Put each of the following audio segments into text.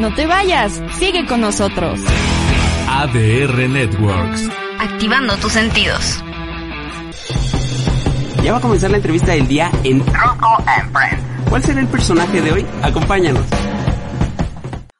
¡No te vayas! Sigue con nosotros. ADR Networks. Activando tus sentidos. Ya va a comenzar la entrevista del día en Rocco and Friends. ¿Cuál será el personaje de hoy? Acompáñanos.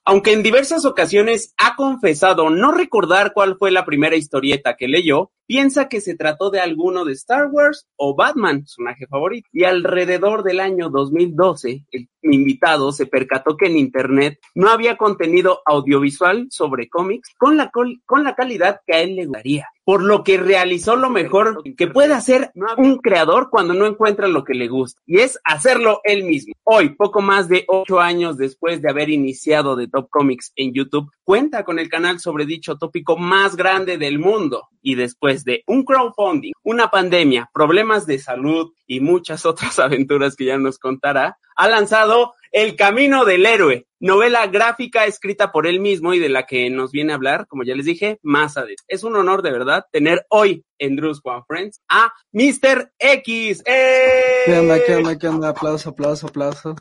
Aunque en diversas ocasiones ha confesado no recordar cuál fue la primera historieta que leyó, piensa que se trató de alguno de Star Wars o Batman, su personaje favorito. Y alrededor del año 2012, el invitado se percató que en Internet no había contenido audiovisual sobre cómics con la, col- con la calidad que a él le gustaría. Por lo que realizó lo mejor que puede hacer un creador cuando no encuentra lo que le gusta, y es hacerlo él mismo. Hoy, poco más de ocho años después de haber iniciado de Top Comics en YouTube, cuenta con el canal sobre dicho tópico más grande del mundo. Y después de un crowdfunding, una pandemia, problemas de salud y muchas otras aventuras que ya nos contará, ha lanzado El Camino del Héroe, novela gráfica escrita por él mismo y de la que nos viene a hablar, como ya les dije, más adelante. Es un honor de verdad tener hoy en Drews One Friends a Mr. X. ¡Eh! ¿Qué onda, qué onda, qué onda? Aplauso, aplauso, aplauso.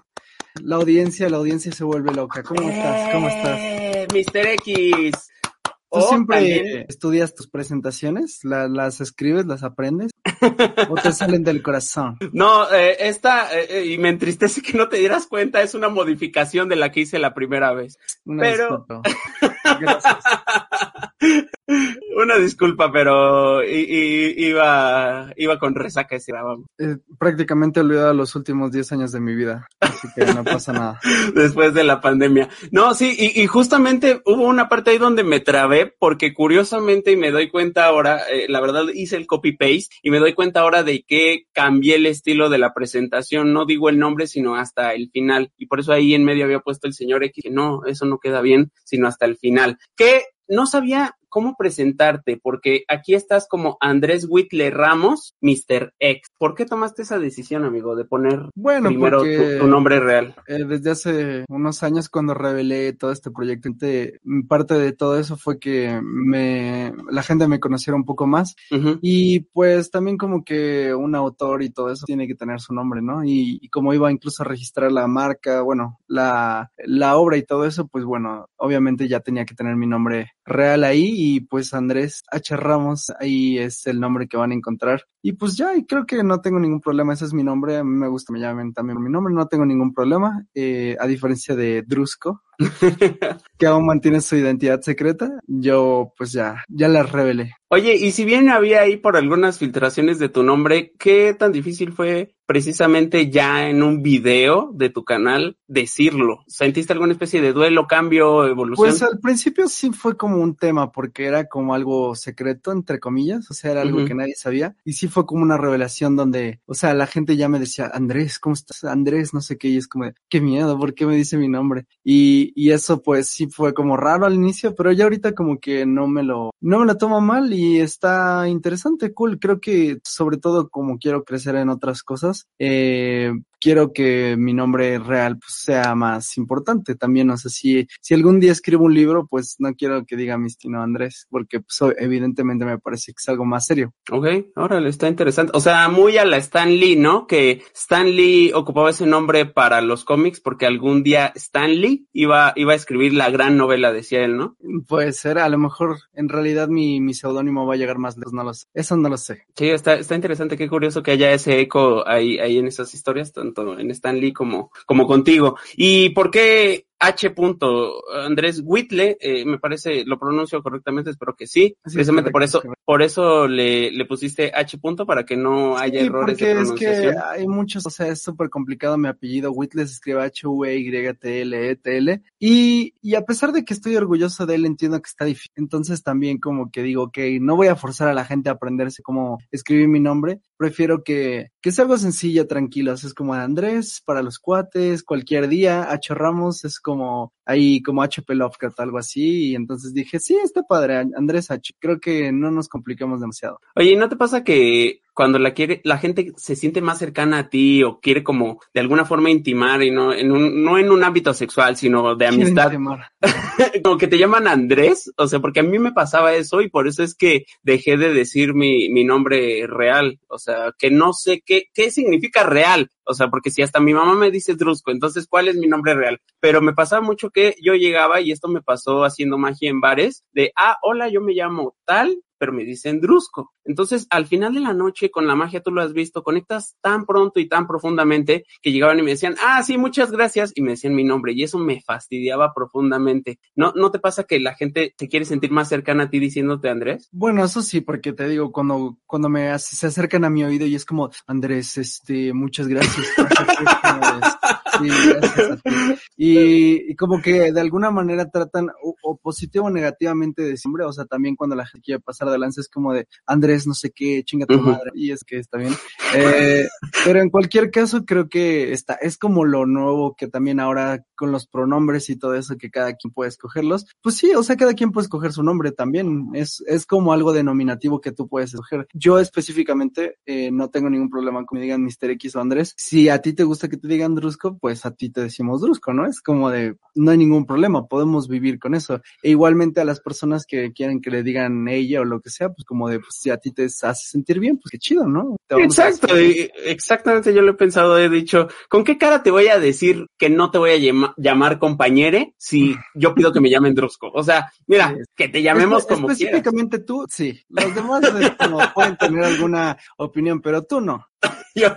La audiencia, la audiencia se vuelve loca. ¿Cómo estás? ¿Cómo estás? ¡Eh, Mr. X. ¿Tú Oh, siempre también- estudias tus presentaciones? ¿La- ¿Las escribes, las aprendes? ¿O te salen del corazón? No, eh, esta, eh, eh, y me entristece que no te dieras cuenta, es una modificación de la que hice la primera vez. Una Pero-. Gracias. Una disculpa, pero i- i- iba, iba con resaca ese grabamos. Eh, prácticamente he olvidado los últimos 10 años de mi vida, así que no pasa nada. después de la pandemia. No, sí, y, y justamente hubo una parte ahí donde me trabé, porque curiosamente, y me doy cuenta ahora, eh, la verdad hice el copy-paste, y me doy cuenta ahora de que cambié el estilo de la presentación, no digo el nombre, sino hasta el final, y por eso ahí en medio había puesto el señor X, que no, eso no queda bien, sino hasta el final. Que no sabía cómo presentarte, porque aquí estás como Andrés Whitley Ramos, Mr. X. ¿Por qué tomaste esa decisión, amigo, de poner Bueno, primero tu, tu nombre real? eh, desde hace unos años cuando revelé todo este proyecto, te- parte de todo eso fue que me, la gente me conociera un poco más. Y pues también como que un autor y todo eso tiene que tener su nombre, ¿no? Y, y como iba incluso a registrar la marca, bueno, la, la obra y todo eso, pues bueno, obviamente ya tenía que tener mi nombre real ahí y pues Andrés H. Ramos, ahí es el nombre que van a encontrar. Y pues ya, y creo que no tengo ningún problema, ese es mi nombre, a mí me gusta, me llamen también mi nombre, no tengo ningún problema, eh, a diferencia de Drusco, que aún mantiene su identidad secreta, yo pues ya, ya la revelé. Oye, y si bien había ahí por algunas filtraciones de tu nombre, ¿qué tan difícil fue precisamente ya en un video de tu canal decirlo? ¿Sentiste alguna especie de duelo, cambio, evolución? Pues al principio sí fue como un tema, porque era como algo secreto, entre comillas, o sea, era algo que nadie sabía, y sí fue como una revelación donde, o sea, la gente ya me decía, Andrés, ¿cómo estás? Andrés, no sé qué, y es como, qué miedo, ¿por qué me dice mi nombre? Y, y eso pues sí fue como raro al inicio, pero ya ahorita como que no me lo, no me lo tomo mal y está interesante, cool, creo que sobre todo como quiero crecer en otras cosas, eh, quiero que mi nombre real pues, sea más importante también. O sea, si, si algún día escribo un libro, pues no quiero que diga Mistino Andrés, porque pues, evidentemente me parece que es algo más serio. Ok, órale, está interesante. O sea, muy a la Stan Lee, ¿no? Que Stan Lee ocupaba ese nombre para los cómics porque algún día Stan Lee iba, iba a escribir la gran novela, decía él, ¿no? Puede ser, a lo mejor en realidad mi, mi seudónimo va a llegar más lejos, no lo sé. Eso no lo sé. Sí, está, está interesante, qué curioso que haya ese eco ahí, ahí en esas historias, tanto en Stan Lee como, como contigo. ¿Y por qué H. Andrés Whitley? Eh, me parece, lo pronuncio correctamente, espero que sí. Sí, Precisamente correcto, por eso, por eso le, le pusiste H. para que no haya Sí, errores de porque es pronunciación. que hay muchos, o sea, es súper complicado mi apellido. Whitley se escribe H-V-Y-T-L-E-T-L. Y, y a pesar de que estoy orgulloso de él, entiendo que está difícil. Entonces también como que digo, ok, no voy a forzar a la gente a aprenderse cómo escribir mi nombre, prefiero que, que sea algo sencillo, tranquilo. Es como Andrés para los cuates, cualquier día. H. Ramos es como ahí, como HP Lovecraft, algo así. Y entonces dije, sí, está padre, Andrés H. Creo que no nos complicamos demasiado. Oye, ¿no te pasa que cuando la quiere, la gente se siente más cercana a ti o quiere como de alguna forma intimar y no en un, no en un ámbito sexual, sino de amistad. como que te llaman Andrés, o sea, porque a mí me pasaba eso y por eso es que dejé de decir mi, mi nombre real, o sea, que no sé qué, qué significa real, o sea, porque si hasta mi mamá me dice Drusco, entonces, ¿cuál es mi nombre real? Pero me pasaba mucho que yo llegaba y esto me pasó haciendo magia en bares, de, ah, hola, yo me llamo tal, pero me dicen Drusco. Entonces, al final de la noche, con la magia, tú lo has visto, conectas tan pronto y tan profundamente que llegaban y me decían, ah, sí, muchas gracias, y me decían mi nombre, y eso me fastidiaba profundamente. ¿No, no te pasa que la gente se quiere sentir más cercana a ti diciéndote Andrés? Bueno, eso sí, porque te digo, cuando, cuando me se acercan a mi oído y es como, Andrés, este, muchas gracias. sí, gracias y, como que de alguna manera tratan o, o positivo o negativamente de siempre, o sea, también cuando la gente quiere pasar de lanza es como de Andrés, no sé qué, chinga tu madre, y es que está bien. Eh, pero en cualquier caso, creo que está, es como lo nuevo que también ahora con los pronombres y todo eso que cada quien puede escogerlos. Pues sí, o sea, cada quien puede escoger su nombre también. Es, es como algo denominativo que tú puedes escoger. Yo específicamente eh, no tengo ningún problema con que me digan Mr. X o Andrés. Si a ti te gusta que te digan Drusco, pues a ti te decimos Drusco, ¿no? Es como de, no hay ningún problema, podemos vivir con eso. E igualmente a las personas que quieren que le digan ella o lo que sea, pues como de, pues si a ti te hace sentir bien, pues qué chido, ¿no? Exacto, exactamente yo lo he pensado, he dicho, ¿con qué cara te voy a decir que no te voy a llamar, llamar compañere si yo pido que me llamen Drusco? O sea, mira, que te llamemos como Específicamente tú, sí. Los demás como, pueden tener alguna opinión, pero tú no. Yo,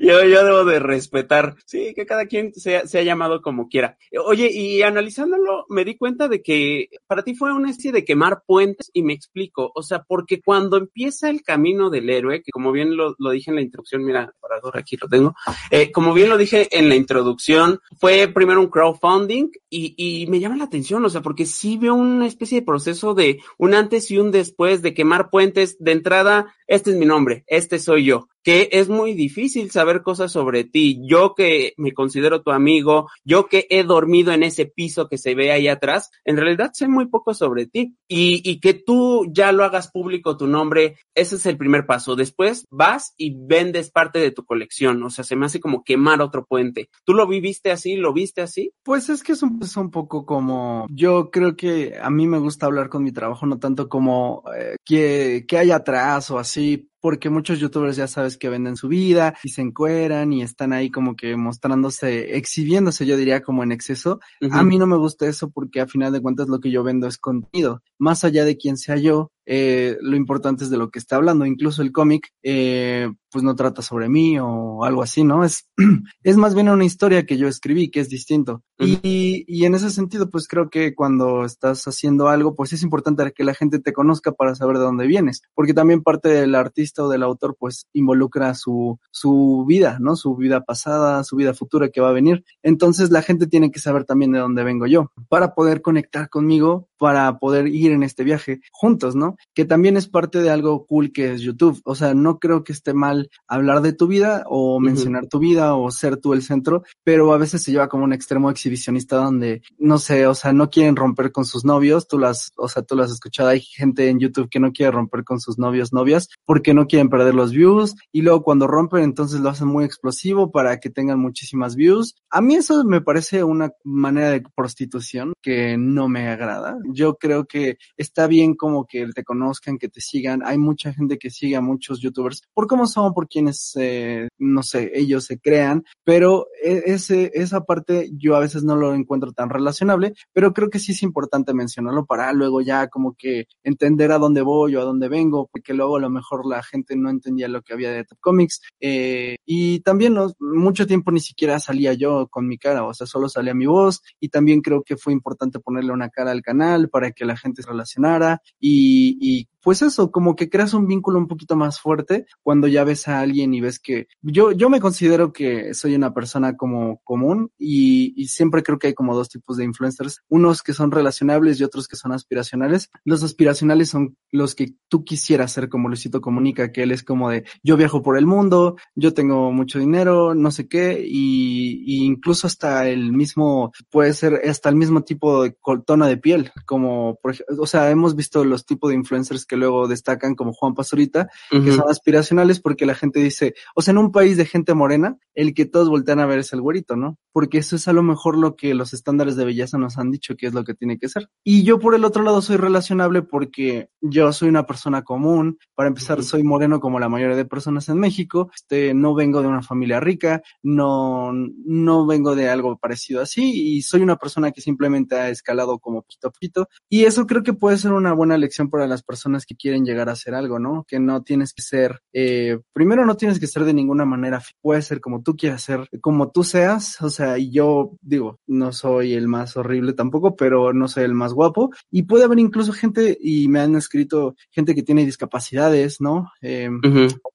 yo, yo, debo de respetar, sí, que cada quien sea, sea llamado como quiera. Oye, y analizándolo, me di cuenta de que para ti fue una especie de quemar puentes y me explico, o sea, porque cuando empieza el camino del héroe, que como bien lo, lo dije en la introducción, mira, parador, aquí lo tengo, eh, como bien lo dije en la introducción, fue primero un crowdfunding y, y me llama la atención, o sea, porque sí veo una especie de proceso de un antes y un después de quemar puentes. De entrada, este es mi nombre, este soy yo que es muy difícil saber cosas sobre ti. Yo que me considero tu amigo, yo que he dormido en ese piso que se ve ahí atrás, en realidad sé muy poco sobre ti. Y, y que tú ya lo hagas público tu nombre, ese es el primer paso. Después vas y vendes parte de tu colección. O sea, se me hace como quemar otro puente. ¿Tú lo viviste así? ¿Lo viste así? Pues es que es un, es un poco como, yo creo que a mí me gusta hablar con mi trabajo, no tanto como eh, que, que hay atrás o así, porque muchos youtubers ya sabes que venden su vida y se encueran y están ahí como que mostrándose, exhibiéndose, yo diría como en exceso. Uh -huh. A mí no me gusta eso porque a final de cuentas lo que yo vendo es contenido. Más allá de quién sea yo, eh, lo importante es de lo que está hablando. Incluso el cómic, eh, pues no trata sobre mí o algo así, ¿no? Es, es más bien una historia que yo escribí, que es distinto. Uh -huh. y, y en ese sentido, pues creo que cuando estás haciendo algo, pues es importante que la gente te conozca para saber de dónde vienes, porque también parte del artista o del autor, pues involucra su, su vida, ¿no? Su vida pasada, su vida futura que va a venir. Entonces la gente tiene que saber también de dónde vengo yo, para poder conectar conmigo, para poder ir en este viaje juntos, ¿no? Que también es parte de algo cool que es YouTube. O sea, no creo que esté mal hablar de tu vida o mencionar uh -huh. tu vida o ser tú el centro, pero a veces se lleva como un extremo exhibicionista donde, no sé, o sea, no quieren romper con sus novios. Tú las, o sea, tú las has escuchado. Hay gente en YouTube que no quiere romper con sus novios, novias, porque no quieren perder los views y luego cuando rompen entonces lo hacen muy explosivo para que tengan muchísimas views. A mí eso me parece una manera de prostitución que no me agrada. Yo creo que está bien como que te conozcan, que te sigan. Hay mucha gente que sigue a muchos youtubers por cómo son, por quienes, eh, no sé, ellos se crean, pero e, ese, esa parte yo a veces no lo encuentro tan relacionable, pero creo que sí es importante mencionarlo para luego ya como que entender a dónde voy o a dónde vengo, porque luego a lo mejor la gente no entendía lo que había de Top Comics. Eh, y también no, mucho tiempo ni siquiera salía yo con mi cara, o sea, solo salía mi voz y también creo que fue importante ponerle una cara al canal para que la gente se relacionara y, pues eso, como que creas un vínculo un poquito más fuerte cuando ya ves a alguien y ves que yo, yo me considero que soy una persona como común y, y siempre creo que hay como dos tipos de influencers, unos que son relacionables y otros que son aspiracionales. Los aspiracionales son los que tú quisieras ser como Luisito Comunica, que él es como de yo viajo por el mundo, yo tengo mucho dinero, no sé qué, y, y incluso hasta el mismo, puede ser hasta el mismo tipo de tono de piel, como por ejemplo, o sea, hemos visto los tipos de influencers que luego destacan como Juan Pazurita, que son aspiracionales porque la gente dice, o sea, en un país de gente morena, el que todos voltean a ver es el güerito, ¿no? Porque eso es a lo mejor lo que los estándares de belleza nos han dicho que es lo que tiene que ser. Y yo por el otro lado soy relacionable porque yo soy una persona común, para empezar soy moreno como la mayoría de personas en México, este, no vengo de una familia rica, no, no vengo de algo parecido así y soy una persona que simplemente ha escalado como poquito a poquito y eso creo que puede ser una buena lección para las personas que quieren llegar a hacer algo, ¿no? Que no tienes que ser, eh, primero no tienes que ser de ninguna manera, puede ser como tú quieras ser, como tú seas, o sea, y yo digo, no soy el más horrible tampoco, pero no soy el más guapo. Y puede haber incluso gente, y me han escrito gente que tiene discapacidades, ¿no? Eh,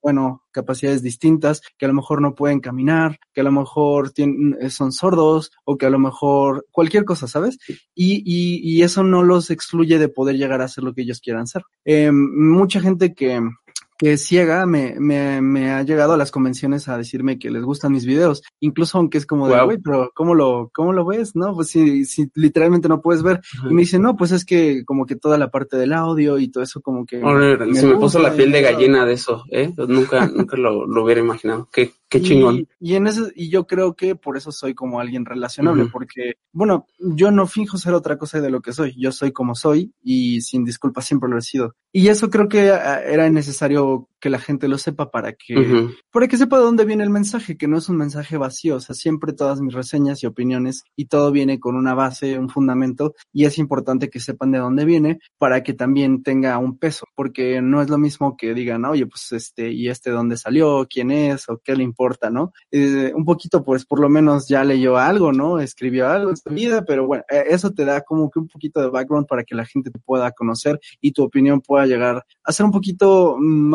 Bueno, capacidades distintas, que a lo mejor no pueden caminar, que a lo mejor tienen, son sordos o que a lo mejor cualquier cosa, ¿sabes? Y, y, y eso no los excluye de poder llegar a hacer lo que ellos quieran ser. Eh, mucha gente que, que ciega me, me, me ha llegado a las convenciones a decirme que les gustan mis videos, incluso aunque es como de, güey, pero ¿cómo lo, cómo lo ves? No, pues si, si literalmente no puedes ver. Y me dicen, no, pues es que como que toda la parte del audio y todo eso como que... Se me puso la piel de gallina de eso, ¿eh? Nunca, nunca lo, lo hubiera imaginado. Qué, qué chingón. Y, y en eso, y yo creo que por eso soy como alguien relacionable, porque, bueno, yo no finjo ser otra cosa de lo que soy, yo soy como soy y sin disculpa siempre lo he sido. Y eso creo que ah, era necesario que la gente lo sepa para que, para que sepa de dónde viene el mensaje, que no es un mensaje vacío, o sea, siempre todas mis reseñas y opiniones y todo viene con una base, un fundamento, y es importante que sepan de dónde viene para que también tenga un peso, porque no es lo mismo que digan, oye, pues este, y este dónde salió, quién es, o qué le importa, ¿no? Eh, un poquito, pues, por lo menos ya leyó algo, ¿no? Escribió algo en su vida, pero bueno, eh, eso te da como que un poquito de background para que la gente te pueda conocer y tu opinión pueda llegar a ser un poquito más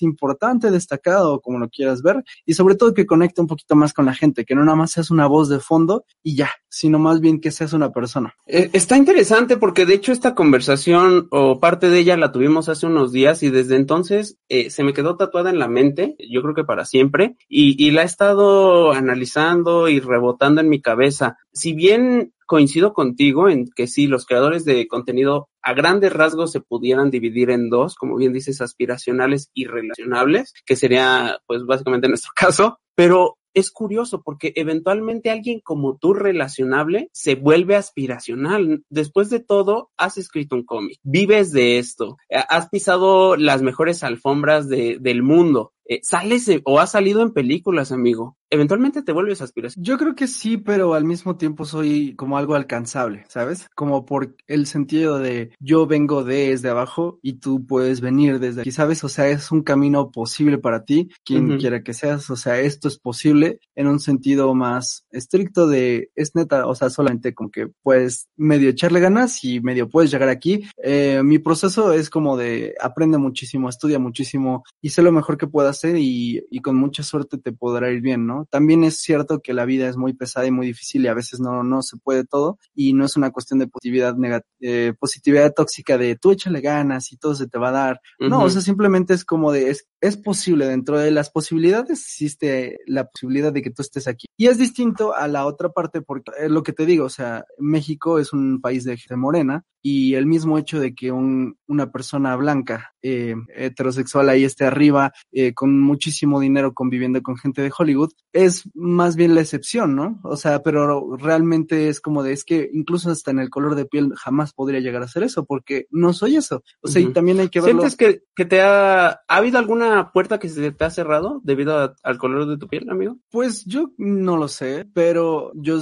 importante, destacado, como lo quieras ver, y sobre todo que conecte un poquito más con la gente, que no nada más seas una voz de fondo y ya, sino más bien que seas una persona. Eh, Está interesante porque de hecho esta conversación o parte de ella la tuvimos hace unos días y desde entonces eh, se me quedó tatuada en la mente, yo creo que para siempre, y, y la he estado analizando y rebotando en mi cabeza. Si bien coincido contigo en que sí, los creadores de contenido a grandes rasgos se pudieran dividir en dos, como bien dices, aspiracionales y relacionables, que sería pues básicamente nuestro caso, pero es curioso porque eventualmente alguien como tú relacionable se vuelve aspiracional. Después de todo, has escrito un cómic, vives de esto, eh, has pisado las mejores alfombras de, del mundo, eh, sales o has salido en películas, amigo. Eventualmente te vuelves aspiracional. Yo creo que sí, pero al mismo tiempo soy como algo alcanzable, ¿sabes? Como por el sentido de yo vengo desde abajo y tú puedes venir desde aquí, ¿sabes? O sea, es un camino posible para ti, quien quiera que seas. O sea, esto es posible en un sentido más estricto de es neta, o sea, solamente como que puedes medio echarle ganas y medio puedes llegar aquí. Eh, mi proceso es como de aprende muchísimo, estudia muchísimo y sé lo mejor que pueda hacer y, y con mucha suerte te podrá ir bien, ¿no? También es cierto que la vida es muy pesada y muy difícil y a veces no, no se puede todo y no es una cuestión de positividad eh, positividad tóxica de tú échale ganas y todo se te va a dar. No, o sea, simplemente es como de, es, es posible dentro de las posibilidades existe la posibilidad de que tú estés aquí. Y es distinto a la otra parte porque es lo que te digo, o sea, México es un país de gente morena y el mismo hecho de que un, una persona blanca eh, heterosexual ahí esté arriba eh, con muchísimo dinero conviviendo con gente de Hollywood es más bien la excepción, ¿no? O sea, pero realmente es como de, es que incluso hasta en el color de piel jamás podría llegar a ser eso porque no soy eso. O sea, y también hay que verlo. ¿Sientes que, que te ha, ha habido alguna puerta que se te ha cerrado debido a- al color de tu piel, amigo? Pues yo no lo sé, pero yo,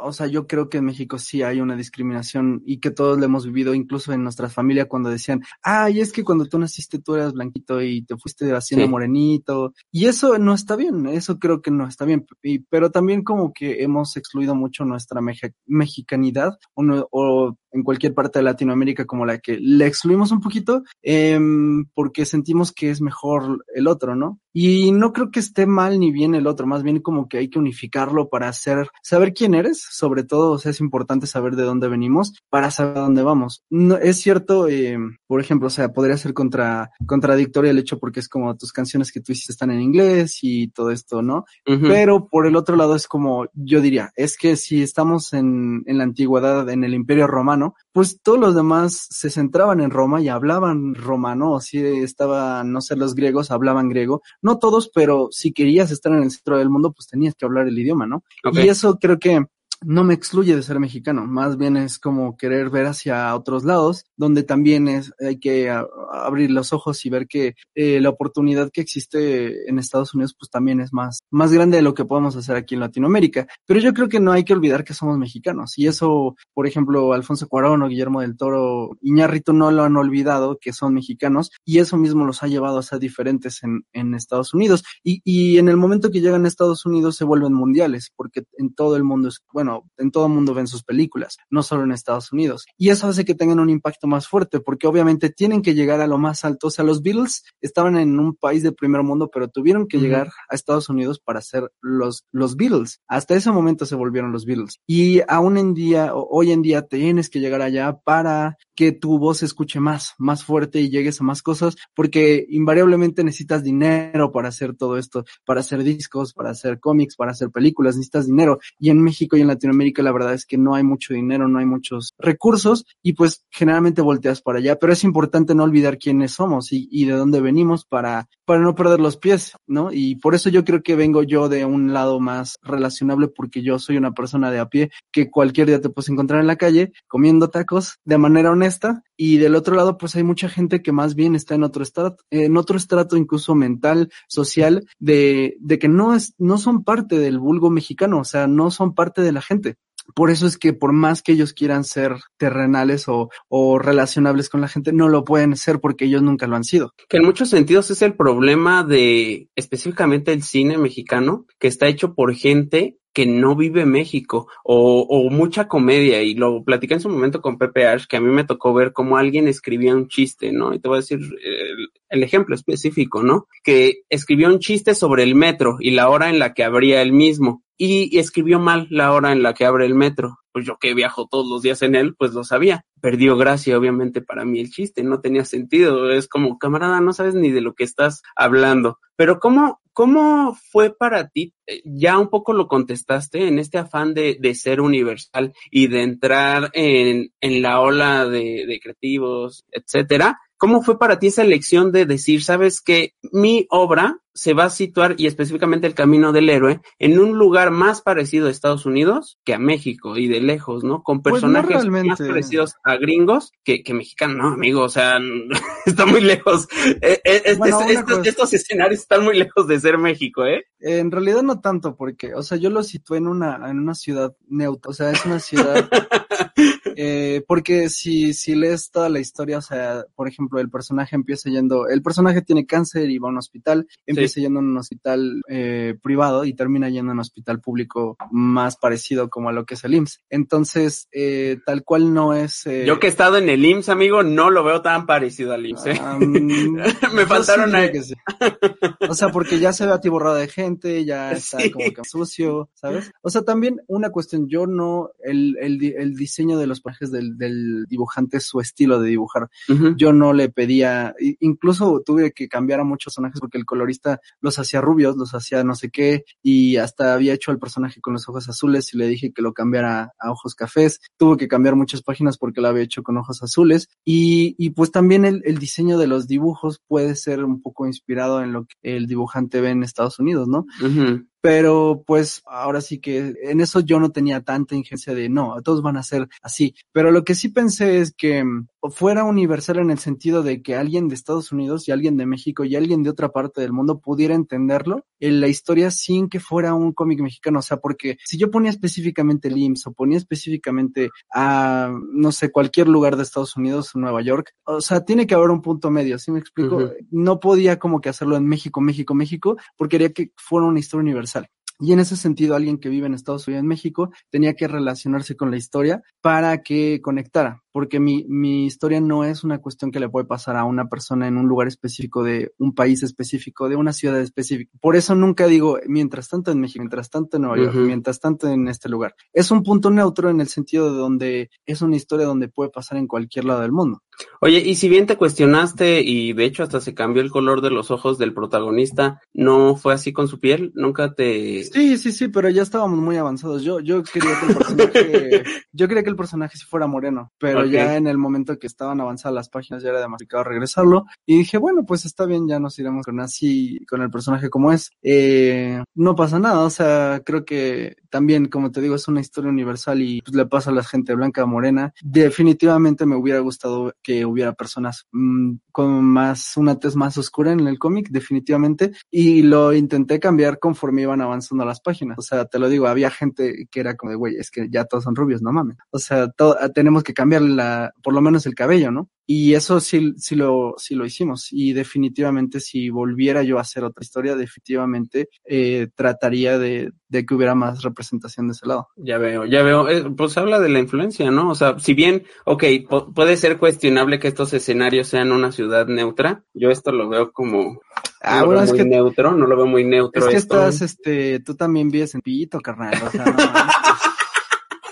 o, sea, yo creo que en México sí hay una discriminación y que todos lo hemos vivido, incluso en nuestra familia cuando decían, ay, es que cuando tú naciste tú eras blanquito y te fuiste haciendo Sí. morenito. Y eso no está bien, eso creo que no está bien. Y, pero también como que hemos excluido mucho nuestra mexicanidad o, no- o en cualquier parte de Latinoamérica como la que le excluimos un poquito, em, porque sentimos que es mejor el otro, ¿no? Y no creo que esté mal ni bien el otro, más bien como que hay que unificarlo para hacer, saber quién eres, sobre todo, o sea, es importante saber de dónde venimos para saber a dónde vamos. No, es cierto, eh, por ejemplo, o sea, podría ser contra, contradictorio el hecho porque es como tus canciones que tú hiciste están en inglés y todo esto, ¿no? Pero por el otro lado es como, yo diría, es que si estamos en, en la antigüedad, en el Imperio Romano, pues todos los demás se centraban en Roma y hablaban romano, o si estaban, no sé, los griegos hablaban griego, no todos, pero si querías estar en el centro del mundo, pues tenías que hablar el idioma, ¿no? Y eso creo que no me excluye de ser mexicano, más bien es como querer ver hacia otros lados, donde también es, hay que abrir los ojos y ver que eh, la oportunidad que existe en Estados Unidos pues también es más, más grande de lo que podemos hacer aquí en Latinoamérica. Pero yo creo que no hay que olvidar que somos mexicanos y eso, por ejemplo, Alfonso Cuarón o Guillermo del Toro, Iñárritu no lo han olvidado que son mexicanos y eso mismo los ha llevado a ser diferentes en, en Estados Unidos y, y en el momento que llegan a Estados Unidos se vuelven mundiales porque en todo el mundo es, bueno, en todo el mundo ven sus películas, no solo en Estados Unidos. Y eso hace que tengan un impacto más fuerte porque obviamente tienen que llegar a lo más alto. O sea, los Beatles estaban en un país de primer mundo, pero tuvieron que Ujú. llegar a Estados Unidos para ser los, los Beatles. Hasta ese momento se volvieron los Beatles. Y aún en día, hoy en día tienes que llegar allá para que tu voz se escuche más, más fuerte y llegues a más cosas, porque invariablemente necesitas dinero para hacer todo esto, para hacer discos, para hacer cómics, para hacer películas, necesitas dinero. Y en México y en Latinoamérica la verdad es que no hay mucho dinero, no hay muchos recursos y pues generalmente volteas para allá, pero es importante no olvidar quiénes somos y, de dónde venimos para, para no perder los pies, ¿no? Y por eso yo creo que vengo yo de un lado más relacionable porque yo soy una persona de a pie que cualquier día te puedes encontrar en la calle comiendo tacos de manera honesta y del otro lado pues hay mucha gente que más bien está en otro estrato, en otro estrato incluso mental, social, de, de que no es, no son parte del vulgo mexicano, o sea, no son parte de la gente. Por eso es que por más que ellos quieran ser terrenales o, relacionables con la gente, no lo pueden ser porque ellos nunca lo han sido. que en muchos sentidos es el problema de específicamente el cine mexicano, que está hecho por gente que no vive México o, o mucha comedia y lo platicé en su momento con Pepe Ash que a mí me tocó ver cómo alguien escribía un chiste, ¿no? Y te voy a decir el, el ejemplo específico, ¿no? Que escribió un chiste sobre el metro y la hora en la que abría el mismo y, escribió mal la hora en la que abre el metro. Pues yo que viajo todos los días en él, pues lo sabía. Perdió gracia, obviamente, para mí el chiste, no tenía sentido. Es como, camarada, no sabes ni de lo que estás hablando. Pero ¿cómo, cómo fue para ti? Eh, Ya un poco lo contestaste en este afán de, de ser universal y de entrar en, en la ola de, de creativos, etcétera. ¿Cómo fue para ti esa elección de decir, sabes que mi obra se va a situar, y específicamente el Camino del Héroe, en un lugar más parecido a Estados Unidos que a México y de lejos, ¿no? Con Pues no personajes más parecidos a gringos que, que mexicanos, no, amigo, o sea, está muy lejos. Eh, eh, Bueno, estos, estos escenarios están muy lejos de ser México, ¿eh? En realidad no tanto, porque, o sea, yo lo situé en una, en una ciudad neutra, o sea, es una ciudad, eh, porque si, si lees toda la historia, o sea, por ejemplo, el personaje empieza yendo, el personaje tiene cáncer y va a un hospital, empieza yendo a un hospital eh, privado y termina yendo a un hospital público más parecido como a lo que es el IMSS. Entonces, eh, tal cual no es... eh, Yo que he estado en el IMSS, amigo, no lo veo tan parecido al IMSS, ¿eh? am, Me yo faltaron sí ahí. que sí. O sea, porque ya se ve atiborrado de gente, ya está como que sucio, ¿sabes? O sea, también una cuestión, yo no, el, el, el diseño de los personajes del, del dibujante, su estilo de dibujar, yo no le pedía, incluso tuve que cambiar a muchos personajes porque el colorista los hacía rubios, los hacía no sé qué, y hasta había hecho al personaje con los ojos azules y le dije que lo cambiara a ojos cafés. Tuve que cambiar muchas páginas porque lo había hecho con ojos azules. Y, y pues también el, el diseño de los dibujos puede ser un poco inspirado en lo que el dibujante ve en Estados Unidos, ¿no? Pero pues ahora sí que en eso yo no tenía tanta ingerencia de no, todos van a ser así, pero lo que sí pensé es que mm, fuera universal en el sentido de que alguien de Estados Unidos y alguien de México y alguien de otra parte del mundo pudiera entenderlo en la historia sin que fuera un cómic mexicano, o sea, porque si yo ponía específicamente el IMSS o ponía específicamente a, no sé, cualquier lugar de Estados Unidos Nueva York, o sea, tiene que haber un punto medio, ¿sí me explico? No podía como que hacerlo en México, México, México, porque quería que fuera una historia universal. Y en ese sentido, alguien que vive en Estados Unidos, en México, tenía que relacionarse con la historia para que conectara, porque mi, mi historia no es una cuestión que le puede pasar a una persona en un lugar específico de un país específico, de una ciudad específica. Por eso nunca digo, mientras tanto en México, mientras tanto en Nueva York, mientras tanto en este lugar. Es un punto neutro en el sentido de donde es una historia donde puede pasar en cualquier lado del mundo. Oye, y si bien te cuestionaste y de hecho hasta se cambió el color de los ojos del protagonista, ¿no fue así con su piel? ¿Nunca te... Sí, sí, sí, pero ya estábamos muy avanzados. Yo, yo quería que el personaje, yo quería que el personaje sí fuera moreno, pero ya en el momento que estaban avanzadas las páginas ya era demasiado regresarlo y dije, bueno, pues está bien, ya nos iremos con así, con el personaje como es. Eh, no pasa nada, o sea, creo que también, como te digo, es una historia universal y pues, le pasa a la gente blanca, morena. Definitivamente me hubiera gustado que hubiera personas mm, con más, una tez más oscura en el cómic, definitivamente, y lo intenté cambiar conforme iban avanzando las páginas. O sea, te lo digo, había gente que era como de, güey, es que ya todos son rubios, no mames. O sea, to- tenemos que cambiarle la, por lo menos el cabello, ¿no? Y eso sí, sí lo, sí lo hicimos. Y definitivamente si volviera yo a hacer otra historia, definitivamente eh, trataría de, de que hubiera más representación de ese lado. Ya veo, ya veo. Eh, pues habla de la influencia, ¿no? O sea, si bien, ok, puede ser cuestionable que estos escenarios sean una ciudad neutra, yo esto lo veo como... Ah, no lo bueno, veo es muy que, neutro, no lo veo muy neutro es que esto. estás, este, tú también vives en Pito, carnal. O sea, no.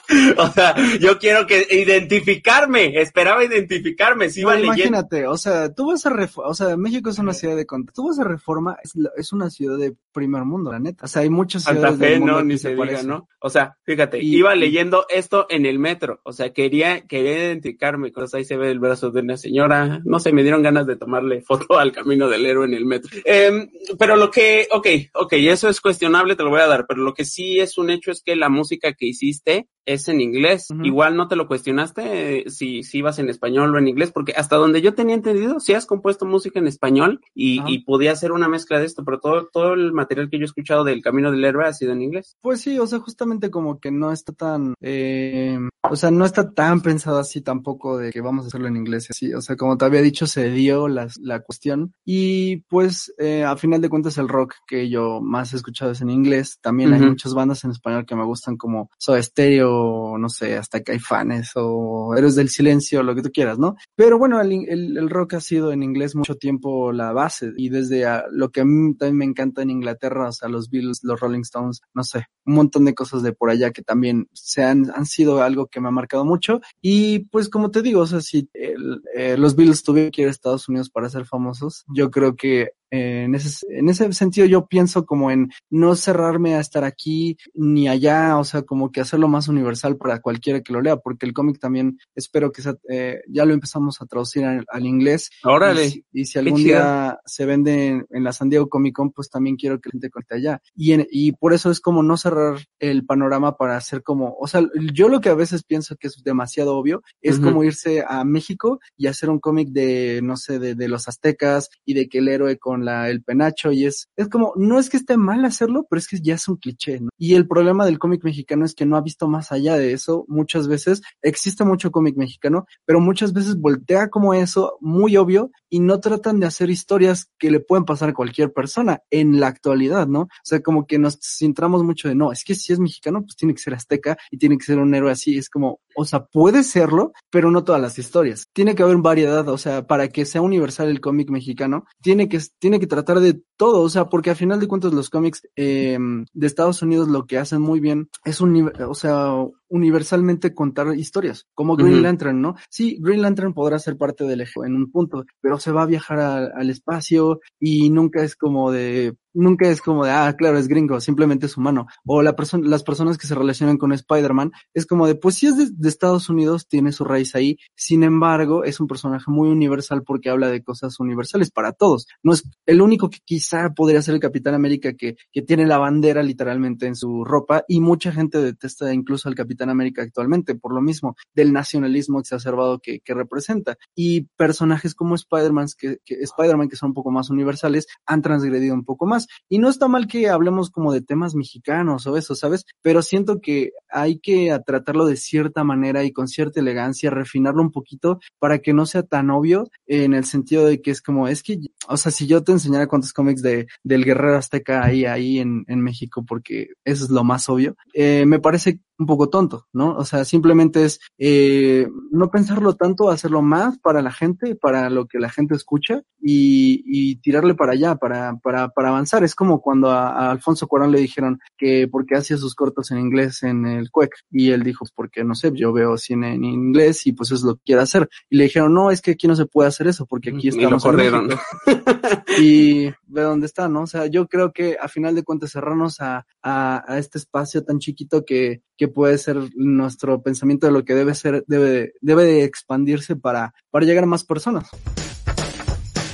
O sea, yo quiero que identificarme, esperaba identificarme, si iba No, leyendo. imagínate, o sea, tú vas a Reforma, o sea, México es una ciudad de tú vas a Reforma, es, una ciudad de primer mundo, la neta. O sea, hay muchas Santa ciudades Fe, del mundo no, ni se se diga. ¿no? O sea, fíjate, Y- iba leyendo esto en el metro, o sea, quería, quería identificarme, pues ahí se ve el brazo de una señora, no sé, me dieron ganas de tomarle foto al camino del héroe en el metro. Em, pero lo que, ok, ok, eso es cuestionable, te lo voy a dar, pero lo que sí es un hecho es que la música que hiciste es en inglés. Igual no te lo cuestionaste eh, si, si ibas en español o en inglés, porque hasta donde yo tenía entendido, sí has compuesto música en español y, podía hacer una mezcla de esto, pero todo, todo el material que yo he escuchado del Camino del Héroe ha sido en inglés. Pues sí, o sea, justamente como que no está tan, eh, o sea, no está tan pensado así tampoco de que vamos a hacerlo en inglés así. O sea, como te había dicho, se dio las- la cuestión. Y pues, eh, a final de cuentas, el rock que yo más he escuchado es en inglés. También hay muchas bandas en español que me gustan como Soda Stereo, no sé, hasta Caifanes o Héroes del Silencio, lo que tú quieras, ¿no? Pero bueno, el, el, rock ha sido en inglés mucho tiempo la base y desde a- lo que a mí también me encanta en Inglaterra, o sea, los Beatles, los Rolling Stones, no sé, un montón de cosas de por allá que también se han, han sido algo que me ha marcado mucho. Y pues como te digo, o sea, si eh, los Beatles tuvieron que ir a Estados Unidos para ser famosos, yo creo que en ese, en ese sentido yo pienso como en no cerrarme a estar aquí ni allá, o sea, como que hacerlo más universal para cualquiera que lo lea, porque el cómic también espero que sea, eh, ya lo empezamos a traducir al, al inglés. Órale. Y si, y si algún día se vende en, en la San Diego Comic Con, pues también quiero que la gente conecte allá. Y, en- y por eso es como no cerrar el panorama para hacer como, o sea, yo lo que a veces pienso que es demasiado obvio es como irse a México y hacer un cómic de, no sé, de, de los aztecas y de que el héroe con el penacho y es, es como, no es que esté mal hacerlo, pero es que ya es un cliché, ¿no? Y el problema del cómic mexicano es que no ha visto más allá de eso muchas veces. Existe mucho cómic mexicano, pero muchas veces voltea como eso, muy obvio, y no tratan de hacer historias que le pueden pasar a cualquier persona en la actualidad, ¿no? O sea, como que nos centramos mucho de, no, es que si es mexicano, pues tiene que ser azteca y tiene que ser un héroe así. Es como, o sea, puede serlo, pero no todas las historias. Tiene que haber variedad, o sea, para que sea universal el cómic mexicano, tiene que, tiene que tratar de todo, o sea, porque al final de cuentas los cómics eh, de Estados Unidos lo que hacen muy bien es un, o sea, universalmente contar historias, como Green. Lantern, ¿no? Sí, Green Lantern podrá ser parte del eje en un punto, pero se va a viajar a- al espacio y nunca es como de, nunca es como de, ah, claro, es gringo, simplemente es humano. O la persona, las personas que se relacionan con Spider-Man es como de, pues si es de, de Estados Unidos, tiene su raíz ahí. Sin embargo, es un personaje muy universal porque habla de cosas universales para todos. No es el único que quizá podría ser el Capitán América que, que tiene la bandera literalmente en su ropa y mucha gente detesta incluso al Capitán Capitán América actualmente, por lo mismo, del nacionalismo exacerbado que, que representa. Y personajes como Spider-Man, que, que, Spider que son un poco más universales, han transgredido un poco más. Y no está mal que hablemos como de temas mexicanos o eso, ¿sabes? Pero siento que hay que tratarlo de cierta manera y con cierta elegancia, refinarlo un poquito para que no sea tan obvio en el sentido de que es como, es que, o sea, si yo te enseñara cuántos cómics de, del Guerrero Azteca hay ahí en, en México, porque eso es lo más obvio, eh, me parece un poco tonto, ¿no? O sea, simplemente es eh, no pensarlo tanto, hacerlo más para la gente, para lo que la gente escucha y, y tirarle para allá, para, para, para avanzar. Es como cuando a, a Alfonso Cuarón le dijeron que porque hacía sus cortos en inglés en el CUEC y él dijo, porque no sé, yo veo cine en inglés y pues es lo que quiere hacer. Y le dijeron, no, es que aquí no se puede hacer eso porque aquí estamos y lo corrieron. y ve dónde está, ¿no? O sea, yo creo que a final de cuentas cerrarnos a, a, a este espacio tan chiquito que, que puede ser nuestro pensamiento de lo que debe ser, debe, debe de expandirse para, para llegar a más personas.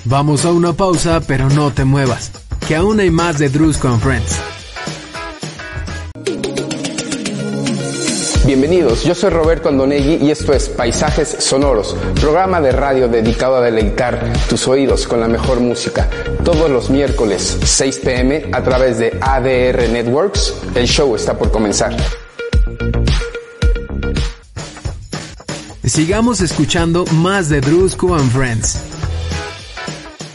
Vamos a una pausa, pero no te muevas, que aún hay más de Drusco and Friends. Bienvenidos, yo soy Roberto Andonegui y esto es Paisajes Sonoros, programa de radio dedicado a deleitar tus oídos con la mejor música. Todos los miércoles 6 pm a través de ADR Networks, el show está por comenzar. Sigamos escuchando más de Drusco and Friends.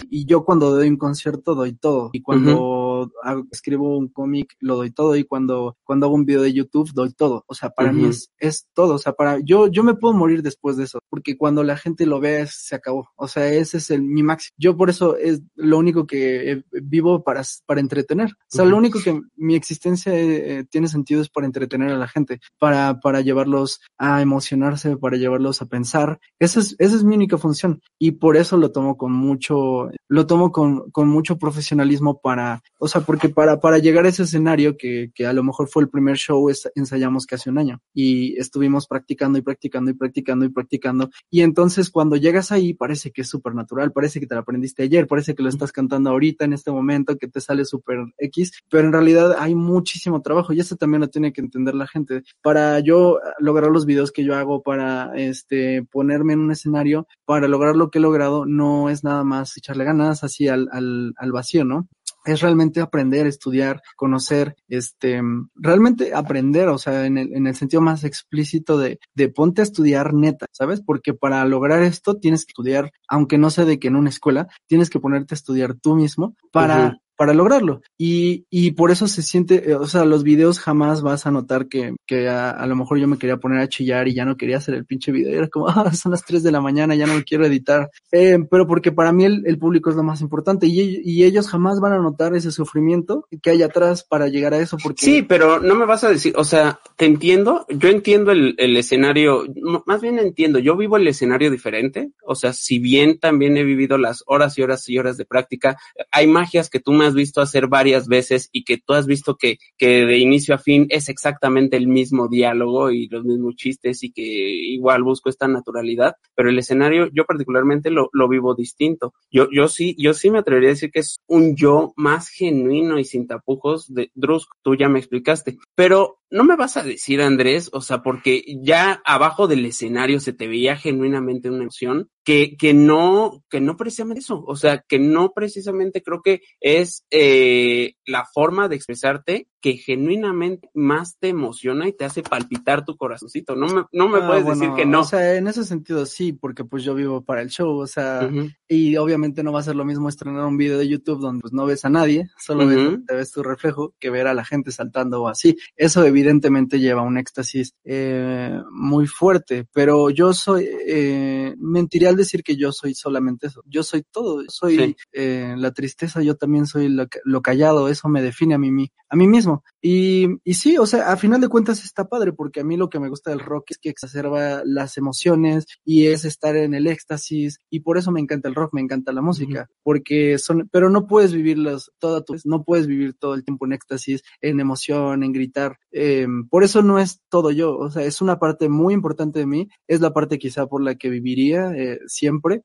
Y yo cuando doy un concierto doy todo. Y cuando hago- escribo un cómic lo doy todo. Y cuando, cuando hago un video de YouTube doy todo. O sea, para mí Ujú. es, es todo. O sea, para, yo, yo me puedo morir después de eso. Porque cuando la gente lo ve, se acabó. O sea, ese es el, mi máximo. Yo por eso es lo único que eh, vivo para, para entretener. O sea, lo Ujú. único que mi existencia eh, tiene sentido es para entretener a la gente. Para, para llevarlos a emocionarse, para llevarlos a pensar. Esa es, esa es mi única función. Y por eso lo tomo con mucho, lo tomo con, con mucho profesionalismo para, o sea, porque para, para llegar a ese escenario que, que a lo mejor fue el primer show, ensayamos casi un año y estuvimos practicando y practicando y practicando y practicando. Y entonces cuando llegas ahí parece que es súper natural, parece que te lo aprendiste ayer, parece que lo estás cantando ahorita en este momento, que te sale súper X, pero en realidad hay muchísimo trabajo y eso también lo tiene que entender la gente. Para yo lograr los videos que yo hago, para este ponerme en un escenario, para lograr lo que he logrado, no es nada más echarle ganas así al, al, al vacío, ¿no? Es realmente aprender, estudiar, conocer, este, realmente aprender, o sea, en el, en el sentido más explícito de, de ponte a estudiar neta, ¿sabes? Porque para lograr esto tienes que estudiar, aunque no sea de que en una escuela, tienes que ponerte a estudiar tú mismo para. Para lograrlo. Y, y por eso se siente, eh, o sea, los videos jamás vas a notar que, que a, lo mejor yo me quería poner a chillar y ya no quería hacer el pinche video. Era como, ah, son las 3 de la mañana, ya no me quiero editar. Eh, pero porque para mí el, el público es lo más importante y, y ellos jamás van a notar ese sufrimiento que hay atrás para llegar a eso. Porque Sí, pero no me vas a decir, o sea, te entiendo, yo entiendo el, el escenario, más bien entiendo, yo vivo el escenario diferente, o sea, si bien también he vivido las horas y horas y horas de práctica, hay magias que tú me has visto hacer varias veces y que tú has visto que, que de inicio a fin es exactamente el mismo diálogo y los mismos chistes y que igual busco esta naturalidad, pero el escenario yo particularmente lo, lo vivo distinto. Yo, yo sí, yo sí me atrevería a decir que es un yo más genuino y sin tapujos de Drusco, tú ya me explicaste, pero no me vas a decir Andrés, o sea, porque ya abajo del escenario se te veía genuinamente una emoción que, que no, que no precisamente eso, o sea, que no precisamente creo que es eh, la forma de expresarte que genuinamente más te emociona y te hace palpitar tu corazoncito. No me, no me Ah, puedes bueno, decir que no. O sea, en ese sentido sí, porque pues yo vivo para el show, o sea, y obviamente no va a ser lo mismo estrenar un video de YouTube donde pues no ves a nadie, solo ves- te ves tu reflejo, que ver a la gente saltando o así. Eso evidentemente lleva un éxtasis eh, muy fuerte, pero yo soy, eh, mentiría al decir que yo soy solamente eso. Yo soy todo, soy Sí. eh, la tristeza, yo también soy lo, lo callado, eso me define a mí, a mí mismo. Y, y sí, o sea, a final de cuentas está padre, porque a mí lo que me gusta del rock es que exacerba las emociones y es estar en el éxtasis, y por eso me encanta el rock, me encanta la música, porque son, pero no puedes vivirlas toda tu, no puedes vivir todo el tiempo en éxtasis, en emoción, en gritar. Eh, eh, por eso no es todo yo, o sea, es una parte muy importante de mí, es la parte quizá por la que viviría eh, siempre,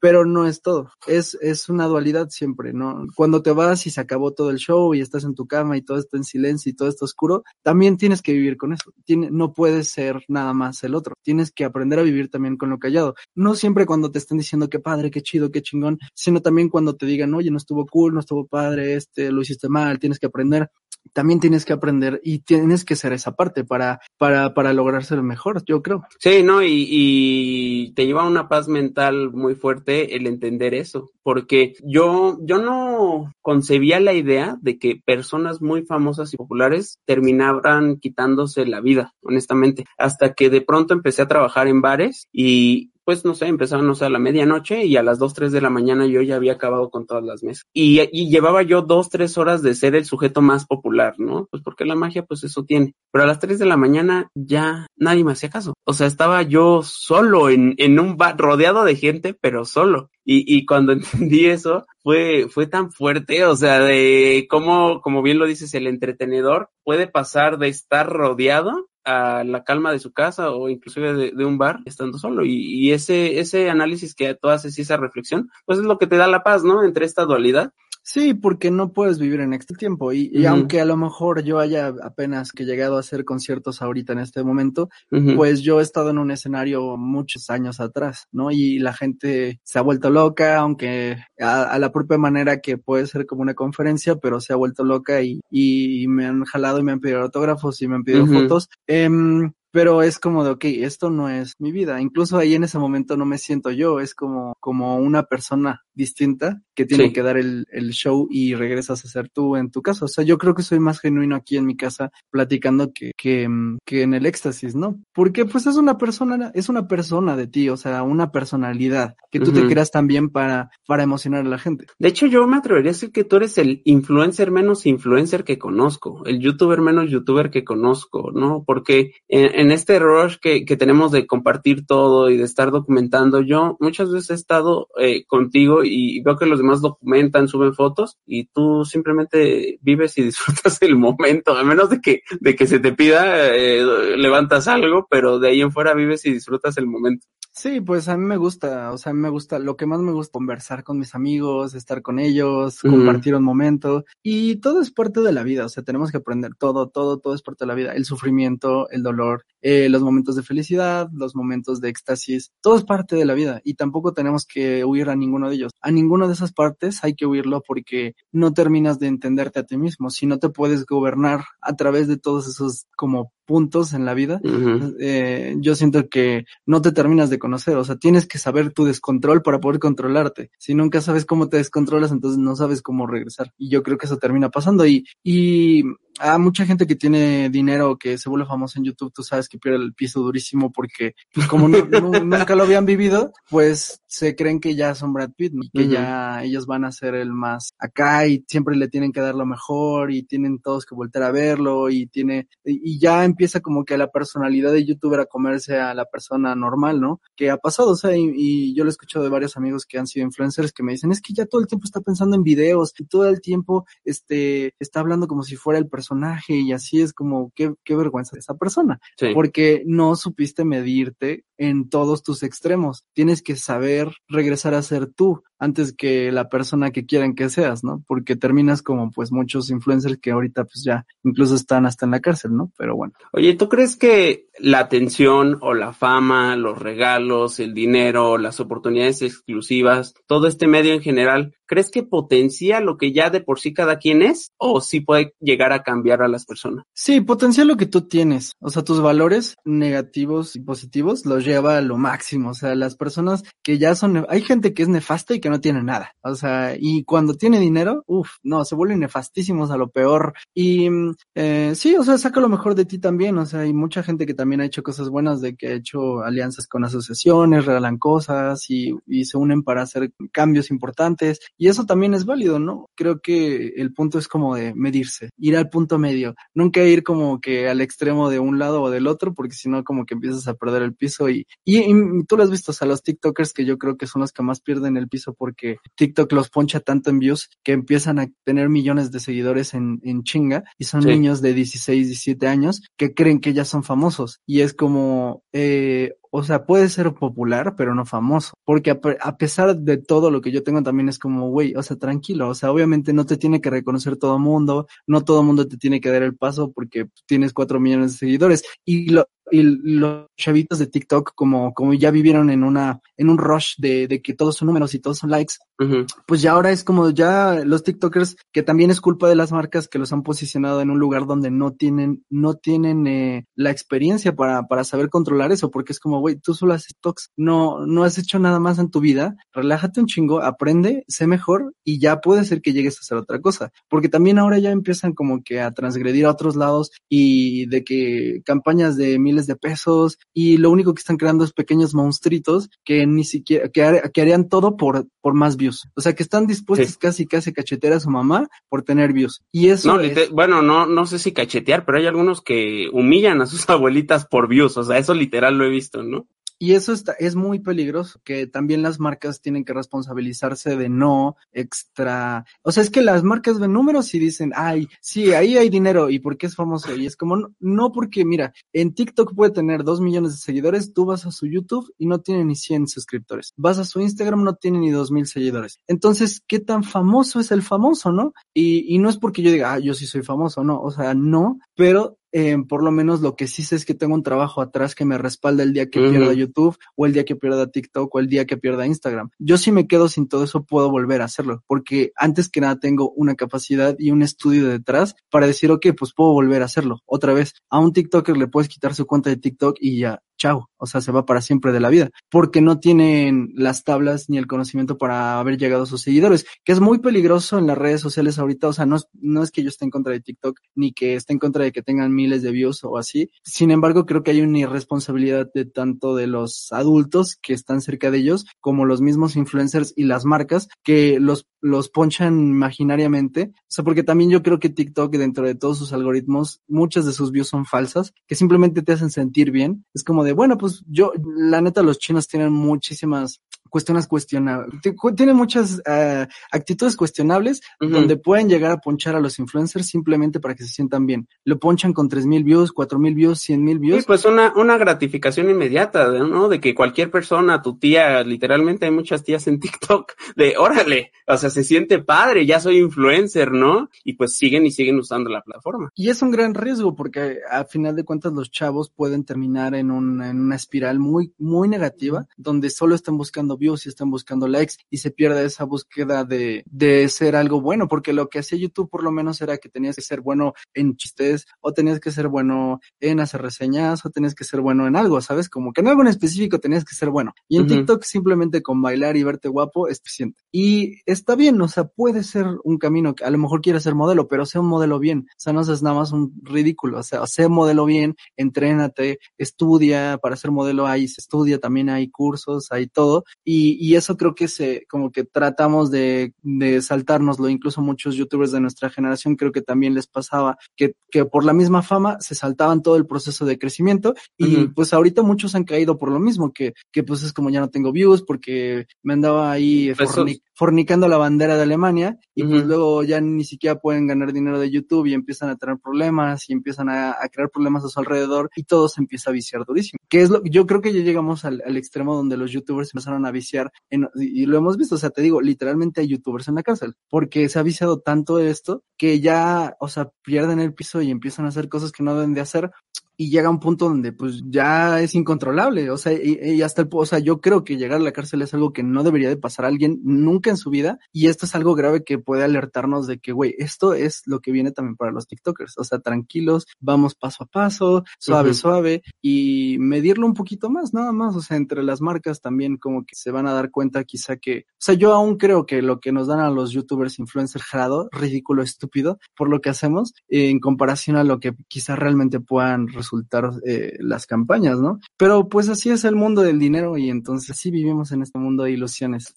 pero no es todo, es, es una dualidad siempre, ¿no? Cuando te vas y se acabó todo el show y estás en tu cama y todo está en silencio y todo está oscuro, también tienes que vivir con eso, Tiene, no puedes ser nada más el otro, tienes que aprender a vivir también con lo callado, no siempre cuando te estén diciendo qué padre, qué chido, qué chingón, sino también cuando te digan, oye, no estuvo cool, no estuvo padre, este, lo hiciste mal, tienes que aprender también tienes que aprender y tienes que ser esa parte para, para, para lograr ser mejor, yo creo. Sí, ¿no? Y, y te lleva una paz mental muy fuerte el entender eso, porque yo, yo no concebía la idea de que personas muy famosas y populares terminaran quitándose la vida, honestamente, hasta que de pronto empecé a trabajar en bares y pues no sé, sé, a la medianoche y a las 2, 3 de la mañana yo ya había acabado con todas las mesas. Y, y llevaba yo 2, 3 horas de ser el sujeto más popular, ¿no? Pues porque la magia, pues eso tiene. Pero a las 3 de la mañana ya nadie me hacía caso. O sea, estaba yo solo en, en un bar, rodeado de gente, pero solo. Y, y cuando entendí eso, fue, fue tan fuerte, o sea, de cómo, como bien lo dices, el entretenedor puede pasar de estar rodeado a la calma de su casa o inclusive de, un bar estando solo. Y, y, ese, ese análisis que tú haces y esa reflexión, pues es lo que te da la paz, ¿no? Entre esta dualidad. Sí, porque no puedes vivir en este tiempo. Y, y uh -huh. aunque a lo mejor yo haya apenas que llegado a hacer conciertos ahorita en este momento, uh -huh. pues yo he estado en un escenario muchos años atrás, ¿no? Y la gente se ha vuelto loca, aunque a, a la propia manera que puede ser como una conferencia, pero se ha vuelto loca y, y me han jalado y me han pedido autógrafos y me han pedido uh -huh. fotos. Eh, pero es como de, ok, esto no es mi vida. Incluso ahí en ese momento no me siento yo, es como, como una persona distinta que tiene sí. que dar el, el, show y regresas a ser tú en tu casa. O sea, yo creo que soy más genuino aquí en mi casa platicando que, que, que en el éxtasis, ¿no? Porque pues es una persona, es una persona de ti, o sea, una personalidad que tú uh -huh. te creas también para, para emocionar a la gente. De hecho, yo me atrevería a decir que tú eres el influencer menos influencer que conozco, el youtuber menos youtuber que conozco, ¿no? Porque en, en este rush que, que, tenemos de compartir todo y de estar documentando, yo muchas veces he estado eh, contigo y veo que los demás documentan, suben fotos y tú simplemente vives y disfrutas el momento, a menos de que, de que se te pida, eh, levantas algo, pero de ahí en fuera vives y disfrutas el momento. Sí, pues a mí me gusta, o sea, a mí me gusta, lo que más me gusta conversar con mis amigos, estar con ellos, mm. compartir un momento y todo es parte de la vida, o sea, tenemos que aprender todo, todo, todo es parte de la vida, el sufrimiento, el dolor, eh, los momentos de felicidad, los momentos de éxtasis, todo es parte de la vida y tampoco tenemos que huir a ninguno de ellos. A ninguno de esas partes hay que huirlo porque no terminas de entenderte a ti mismo, si no te puedes gobernar a través de todos esos como puntos en la vida, uh -huh. eh, yo siento que no te terminas de conocer, o sea, tienes que saber tu descontrol para poder controlarte. Si nunca sabes cómo te descontrolas, entonces no sabes cómo regresar. Y yo creo que eso termina pasando. Y, y a mucha gente que tiene dinero, que se vuelve famoso en YouTube, tú sabes que pierde el piso durísimo porque, pues como no, no, nunca lo habían vivido, pues se creen que ya son Brad Pitt, ¿no? que uh -huh. ya ellos van a ser el más acá y siempre le tienen que dar lo mejor y tienen todos que volver a verlo y tiene, y ya empieza como que la personalidad de youtuber a comerse a la persona normal, ¿no? Que ha pasado, o sea, y, y yo lo he escuchado de varios amigos que han sido influencers que me dicen, es que ya todo el tiempo está pensando en videos y todo el tiempo, este, está hablando como si fuera el personaje y así es como, qué, qué vergüenza de esa persona. Sí. Porque no supiste medirte en todos tus extremos. Tienes que saber regresar a ser tú antes que la persona que quieran que seas, ¿no? Porque terminas como pues muchos influencers que ahorita pues ya incluso están hasta en la cárcel, ¿no? Pero bueno. Oye, ¿tú crees que la atención o la fama, los regalos, el dinero, las oportunidades exclusivas, todo este medio en general, ¿crees que potencia lo que ya de por sí cada quien es o sí puede llegar a cambiar a las personas? Sí, potencia lo que tú tienes, o sea, tus valores negativos y positivos los lleva a lo máximo, o sea, las personas que ya son, hay gente que es nefasta y que no tiene nada, o sea, y cuando tiene dinero, uff, no, se vuelven nefastísimos a lo peor. Y eh, sí, o sea, saca lo mejor de ti también, o sea, hay mucha gente que también ha hecho cosas buenas de que ha hecho alianzas con asociaciones, regalan cosas y, y se unen para hacer cambios importantes y eso también es válido, ¿no? Creo que el punto es como de medirse, ir al punto medio, nunca ir como que al extremo de un lado o del otro, porque si no como que empiezas a perder el piso y, y, y, tú lo has visto, o sea, los TikTokers que yo creo que son los que más pierden el piso porque TikTok los poncha tanto en views que empiezan a tener millones de seguidores en, en chinga y son Sí. niños de 16, 17 años que creen que ya son famosos y es como, eh, o sea, puede ser popular, pero no famoso. Porque a, pe- a pesar de todo lo que yo tengo también es como, güey, o sea, tranquilo. O sea, obviamente no te tiene que reconocer todo mundo, no todo mundo te tiene que dar el paso porque tienes cuatro millones de seguidores. Y lo, y los chavitos de TikTok, como, como ya vivieron en una, en un rush de, de que todos son números y todos son likes, pues ya ahora es como ya los TikTokers, que también es culpa de las marcas que los han posicionado en un lugar donde no tienen, no tienen eh, la experiencia para, para saber controlar eso, porque es como, güey, tú solo haces TikToks, no, no has hecho nada más en tu vida, relájate un chingo, aprende, sé mejor y ya puede ser que llegues a hacer otra cosa, porque también ahora ya empiezan como que a transgredir a otros lados y de que campañas de miles de pesos y lo único que están creando es pequeños monstruitos que ni siquiera, que, har- que harían todo por, por más views. O sea, que están dispuestos Sí. casi, casi a cachetear a su mamá por tener views. Y eso No, es- lite- bueno, no, no sé si cachetear, pero hay algunos que humillan a sus abuelitas por views, o sea, eso literal lo he visto, ¿no? Y eso está, es muy peligroso, que también las marcas tienen que responsabilizarse de no extra, o sea, es que las marcas ven números y dicen, ay, sí, ahí hay dinero, ¿y por qué es famoso? Y es como, no, no porque, mira, en TikTok puede tener dos millones de seguidores, tú vas a su YouTube y no tiene ni 100 suscriptores, vas a su Instagram, no tiene ni dos mil seguidores. Entonces, ¿qué tan famoso es el famoso, no? Y, y no es porque yo diga, ah, yo sí soy famoso, no, o sea, no, pero eh, por lo menos lo que sí sé es que tengo un trabajo atrás que me respalda el día que pierda YouTube o el día que pierda TikTok o el día que pierda Instagram. Yo si me quedo sin todo eso puedo volver a hacerlo porque antes que nada tengo una capacidad y un estudio detrás para decir, ok, pues puedo volver a hacerlo otra vez. A un TikToker le puedes quitar su cuenta de TikTok y ya, chao, o sea, se va para siempre de la vida porque no tienen las tablas ni el conocimiento para haber llegado a sus seguidores, que es muy peligroso en las redes sociales ahorita, o sea, no no es que yo esté en contra de TikTok ni que esté en contra de que tengan miles de views o así, sin embargo, creo que hay una irresponsabilidad de tanto de los adultos que están cerca de ellos como los mismos influencers y las marcas que los, los ponchan imaginariamente, o sea, porque también yo creo que TikTok dentro de todos sus algoritmos, muchas de sus views son falsas, que simplemente te hacen sentir bien, es como de, bueno, pues yo, la neta, los chinos tienen muchísimas cuestiones cuestionables, tienen muchas eh, actitudes cuestionables donde pueden llegar a ponchar a los influencers simplemente para que se sientan bien. Lo ponchan con tres mil views, cuatro mil views, cien mil Sí, views. pues una, una gratificación inmediata, ¿no? De que cualquier persona, tu tía, literalmente hay muchas tías en TikTok, de órale, o sea, se siente padre, ya soy influencer, ¿no? Y pues siguen y siguen usando la plataforma. Y es un gran riesgo porque a final de cuentas los chavos pueden terminar en, un, en una espiral muy, muy negativa donde solo están buscando views y están buscando likes y se pierde esa búsqueda de, de ser algo bueno porque lo que hacía YouTube por lo menos era que tenías que ser bueno en chistes o tenías que ser bueno en hacer reseñas o tenías que ser bueno en algo, ¿sabes? Como que en algo en específico tenías que ser bueno. Y en. TikTok simplemente con bailar y verte guapo es suficiente. Y está bien, o sea, puede ser un camino que a lo mejor quieras ser modelo, pero sea un modelo bien. O sea, no seas nada más un ridículo. O sea, sé modelo bien, entrénate, estudia. Para ser modelo hay se estudia, también hay cursos, hay todo. Y, y eso creo que se, como que tratamos de, de saltárnoslo. Incluso muchos youtubers de nuestra generación creo que también les pasaba que, que por la misma fama se saltaban todo el proceso de crecimiento. Y pues ahorita muchos han caído por lo mismo, que, que pues es como ya no tengo views porque me andaba ahí Pues fornicando la bandera de Alemania y pues luego ya ni siquiera pueden ganar dinero de YouTube y empiezan a tener problemas y empiezan a, a crear problemas a su alrededor y todo se empieza a viciar durísimo. Que es lo, yo creo que ya llegamos al, al extremo donde los youtubers empezaron a viciar en- y, y lo hemos visto, o sea, te digo, literalmente hay youtubers en la cárcel porque se ha viciado tanto esto que ya, o sea, pierden el piso y empiezan a hacer cosas que no deben de hacer y llega un punto donde pues ya es incontrolable, o sea, y, y hasta el, o sea, yo creo que llegar a la cárcel es algo que no debería de pasar a alguien nunca en su vida y esto es algo grave que puede alertarnos de que, güey, esto es lo que viene también para los TikTokers, o sea, tranquilos, vamos paso a paso, suave, suave y medirlo un poquito más, nada más, o sea, entre las marcas también como que se van a dar cuenta quizá que, o sea, yo aún creo que lo que nos dan a los youtubers influencers jado, ridículo, estúpido, por lo que hacemos, en comparación a lo que quizá realmente puedan resultar eh, las campañas, ¿no? Pero pues así es el mundo del dinero y entonces sí vivimos en este mundo de ilusiones.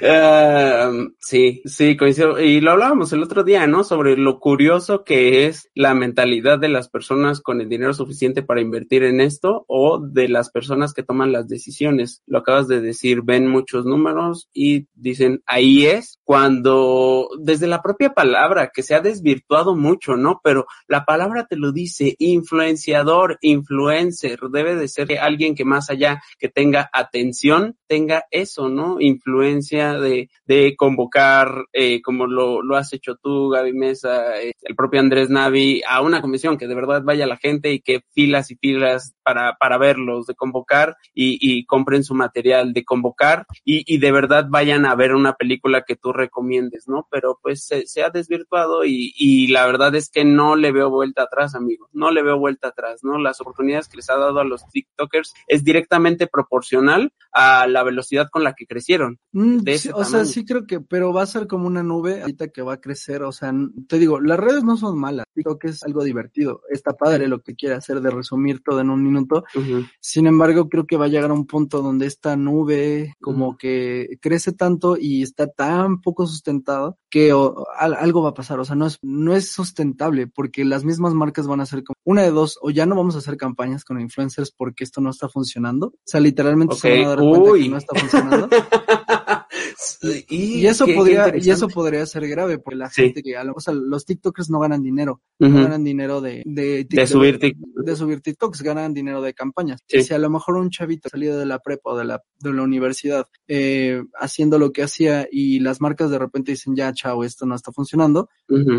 Uh, sí, sí, coincido. Y lo hablábamos el otro día, ¿no? Sobre lo curioso que es la mentalidad de las personas con el dinero suficiente para invertir en esto o de las personas que toman las decisiones. Lo acabas de decir, ven muchos números y dicen, ahí es, cuando desde la propia palabra que se ha desvirtuado mucho, ¿no? Pero la palabra te lo dice, influenciador, influencer, debe de ser alguien que más allá que tenga atención, tenga eso, ¿no? Influencia de, de convocar, eh, como lo, lo has hecho tú, Gaby Mesa, eh, el propio Andrés Navi, a una comisión que de verdad vaya la gente y que filas y filas para, para verlos, de convocar y, y compren su material, de convocar y, y de verdad vayan a ver una película que tú recomiendes, ¿no? Pero pues se, se ha desvirtuado y, y la verdad es que no le veo vuelta atrás, amigo, no le veo vuelta atrás, ¿no? Las oportunidades que les ha dado a los TikTokers es directamente proporcional a la velocidad con la que crecieron. Mm, de sí, o sea, sí creo que, pero va a ser como una nube ahorita que va a crecer, o sea, te digo, las redes no son malas, creo que es algo divertido, está padre lo que quiere hacer de resumir todo en un minuto, sin embargo, creo que va a llegar a un punto donde esta nube como que crece tanto y está tan poco sustentado que o, algo va a pasar, o sea, no es, no es sustentable porque las mismas marcas van a hacer una de dos, o ya no vamos a hacer campañas con influencers porque esto no está funcionando, o sea, literalmente se van a dar cuenta uy. que no está funcionando. Y eso qué- qué podría, y eso podría ser grave, porque la Sí. gente que, a lo- o sea, los TikTokers no ganan dinero, no ganan dinero de, de, De subir de, tic- de subir TikToks, ganan dinero de campañas. Sí. Si a lo mejor un chavito salido de la prepa o de la, de la universidad, eh, haciendo lo que hacía y las marcas de repente dicen, ya, chao, esto no está funcionando,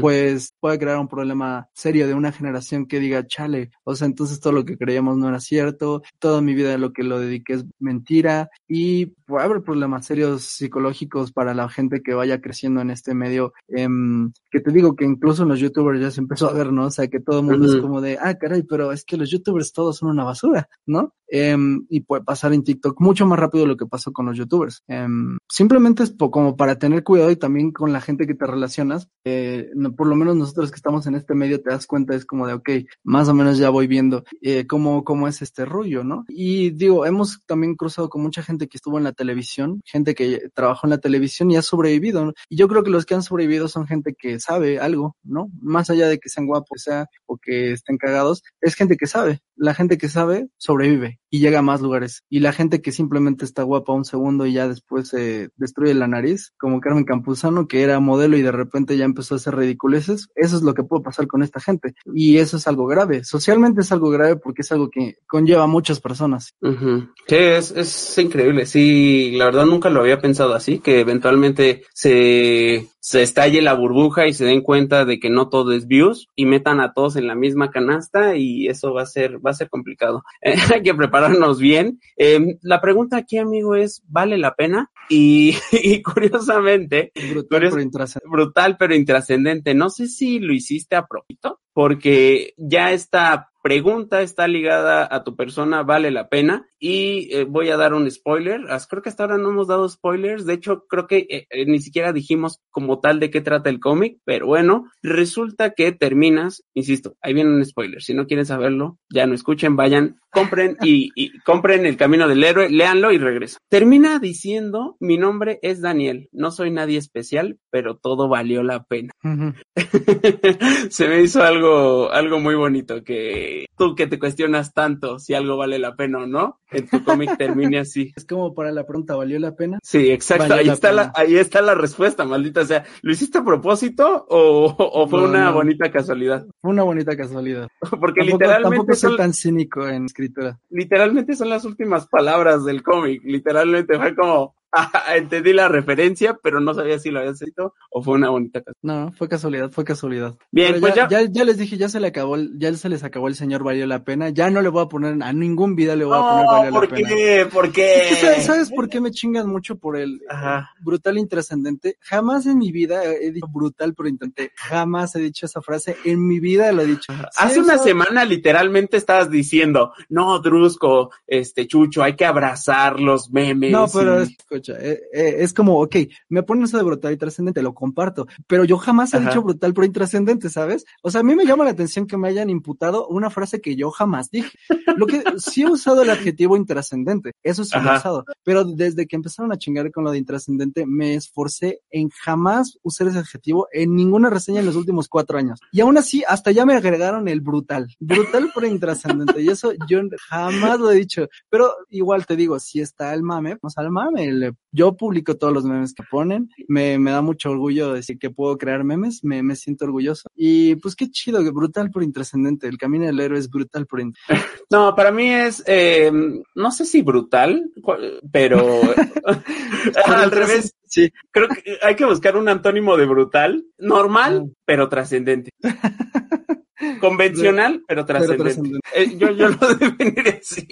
pues puede crear un problema serio de una generación que diga, chale, o sea, entonces todo lo que creíamos no era cierto, toda mi vida lo que lo dediqué es mentira y puede haber problemas serios psicológicos para la gente que vaya creciendo en este medio, em, que te digo que incluso en los youtubers ya se empezó a ver, ¿no? O sea, que todo el mundo es como de, ah, caray, pero es que los youtubers todos son una basura, ¿no? Em, y puede pasar en TikTok mucho más rápido de lo que pasó con los youtubers. Em, simplemente es como para tener cuidado y también con la gente que te relacionas, eh, no- por lo menos nosotros que estamos en este medio te das cuenta, es como de, ok, más o menos ya voy viendo eh, cómo, cómo es este rollo, ¿no? Y digo, hemos también cruzado con mucha gente que estuvo en la televisión, gente que trabajó en la televisión y ha sobrevivido. Y yo creo que los que han sobrevivido son gente que sabe algo, ¿no? Más allá de que sean guapos, sea, o que estén cagados, es gente que sabe. La gente que sabe sobrevive y llega a más lugares. Y la gente que simplemente está guapa un segundo y ya después se destruye la nariz, como Carmen Campuzano, que era modelo y de repente ya empezó a hacer ridiculeces, eso es lo que puede pasar con esta gente. Y eso es algo grave. Socialmente es algo grave porque es algo que conlleva a muchas personas. Ujú. Sí, es, es increíble. Sí, la verdad nunca lo había pensado así, que eventualmente se, se estalle la burbuja y se den cuenta de que no todo es views y metan a todos en la misma canasta y eso va a ser, va a ser complicado. Hay que prepararnos bien. Eh, la pregunta aquí, amigo, es, ¿vale la pena? Y, y curiosamente, Brutal, pero intrascendente. brutal pero intrascendente. No sé si lo hiciste a propósito, porque ya esta pregunta está ligada a tu persona, vale la pena. Y eh, voy a dar un spoiler. Creo que hasta ahora no hemos dado spoilers. De hecho, creo que eh, eh, ni siquiera dijimos como tal de qué trata el cómic, pero bueno, resulta que terminas, insisto, ahí viene un spoiler. Si no quieren saberlo, ya no escuchen, vayan, compren y, y compren El Camino del Héroe, léanlo y regresan. Termina diciendo, mi nombre es Daniel, no soy nadie especial, pero todo valió la pena. Se me hizo algo, algo muy bonito que tú que te cuestionas tanto si algo vale la pena o no, en tu cómic termine así. Es como para la pregunta, ¿valió la pena? Sí, exacto. Ahí está, la, ahí está la respuesta, maldita sea. ¿Lo hiciste a propósito o, o fue No, una no. bonita casualidad? Fue una bonita casualidad. Porque Tampoco, literalmente, tampoco soy son, tan cínico en escritura. literalmente son las últimas palabras del cómic. Literalmente fue como, entendí la referencia, pero no sabía si lo habías escrito o fue una bonita casualidad. No, fue casualidad, fue casualidad. Bien, Pero pues ya, ya- ya, ya les dije, ya se le acabó, el- ya se les acabó el señor valió la pena. Ya no le voy a poner a ningún video le voy a poner valió la ¿por pena. qué? ¿Por qué? que, ¿sabes, sabes por qué me chingan mucho por el Ajá. brutal intrascendente? Jamás en mi vida he dicho brutal pero intenté. Jamás he dicho esa frase. En mi vida lo he dicho. Sí, Hace una semana literalmente estabas diciendo, no, Drusco, este Chucho, hay que abrazar los memes. No, pero y- es- cocha. Eh, eh, es como, ok, me ponen eso de brutal y trascendente, lo comparto, pero yo jamás he Ajá. dicho brutal pero intrascendente, ¿sabes? O sea, a mí me llama la atención que me hayan imputado una frase que yo jamás dije. Lo que sí he usado el adjetivo intrascendente, eso sí lo he Ajá. usado, pero desde que empezaron a chingar con lo de intrascendente, me esforcé en jamás usar ese adjetivo en ninguna reseña en los últimos cuatro años. Y aún así, hasta ya me agregaron el brutal. Brutal pero intrascendente. Y eso yo jamás lo he dicho. Pero igual te digo, si está el mame, pues al mame. Le- Yo publico todos los memes que ponen. Me, me da mucho orgullo decir que puedo crear memes. Me, me siento orgulloso. Y pues qué chido, que brutal pero intrascendente. El camino del héroe es brutal pero in- No, para mí es, eh, no sé si brutal, pero al revés, Sí. creo que hay que buscar un antónimo de brutal, normal, pero trascendente. Convencional, pero trascendente. Eh, yo, yo lo definiría así.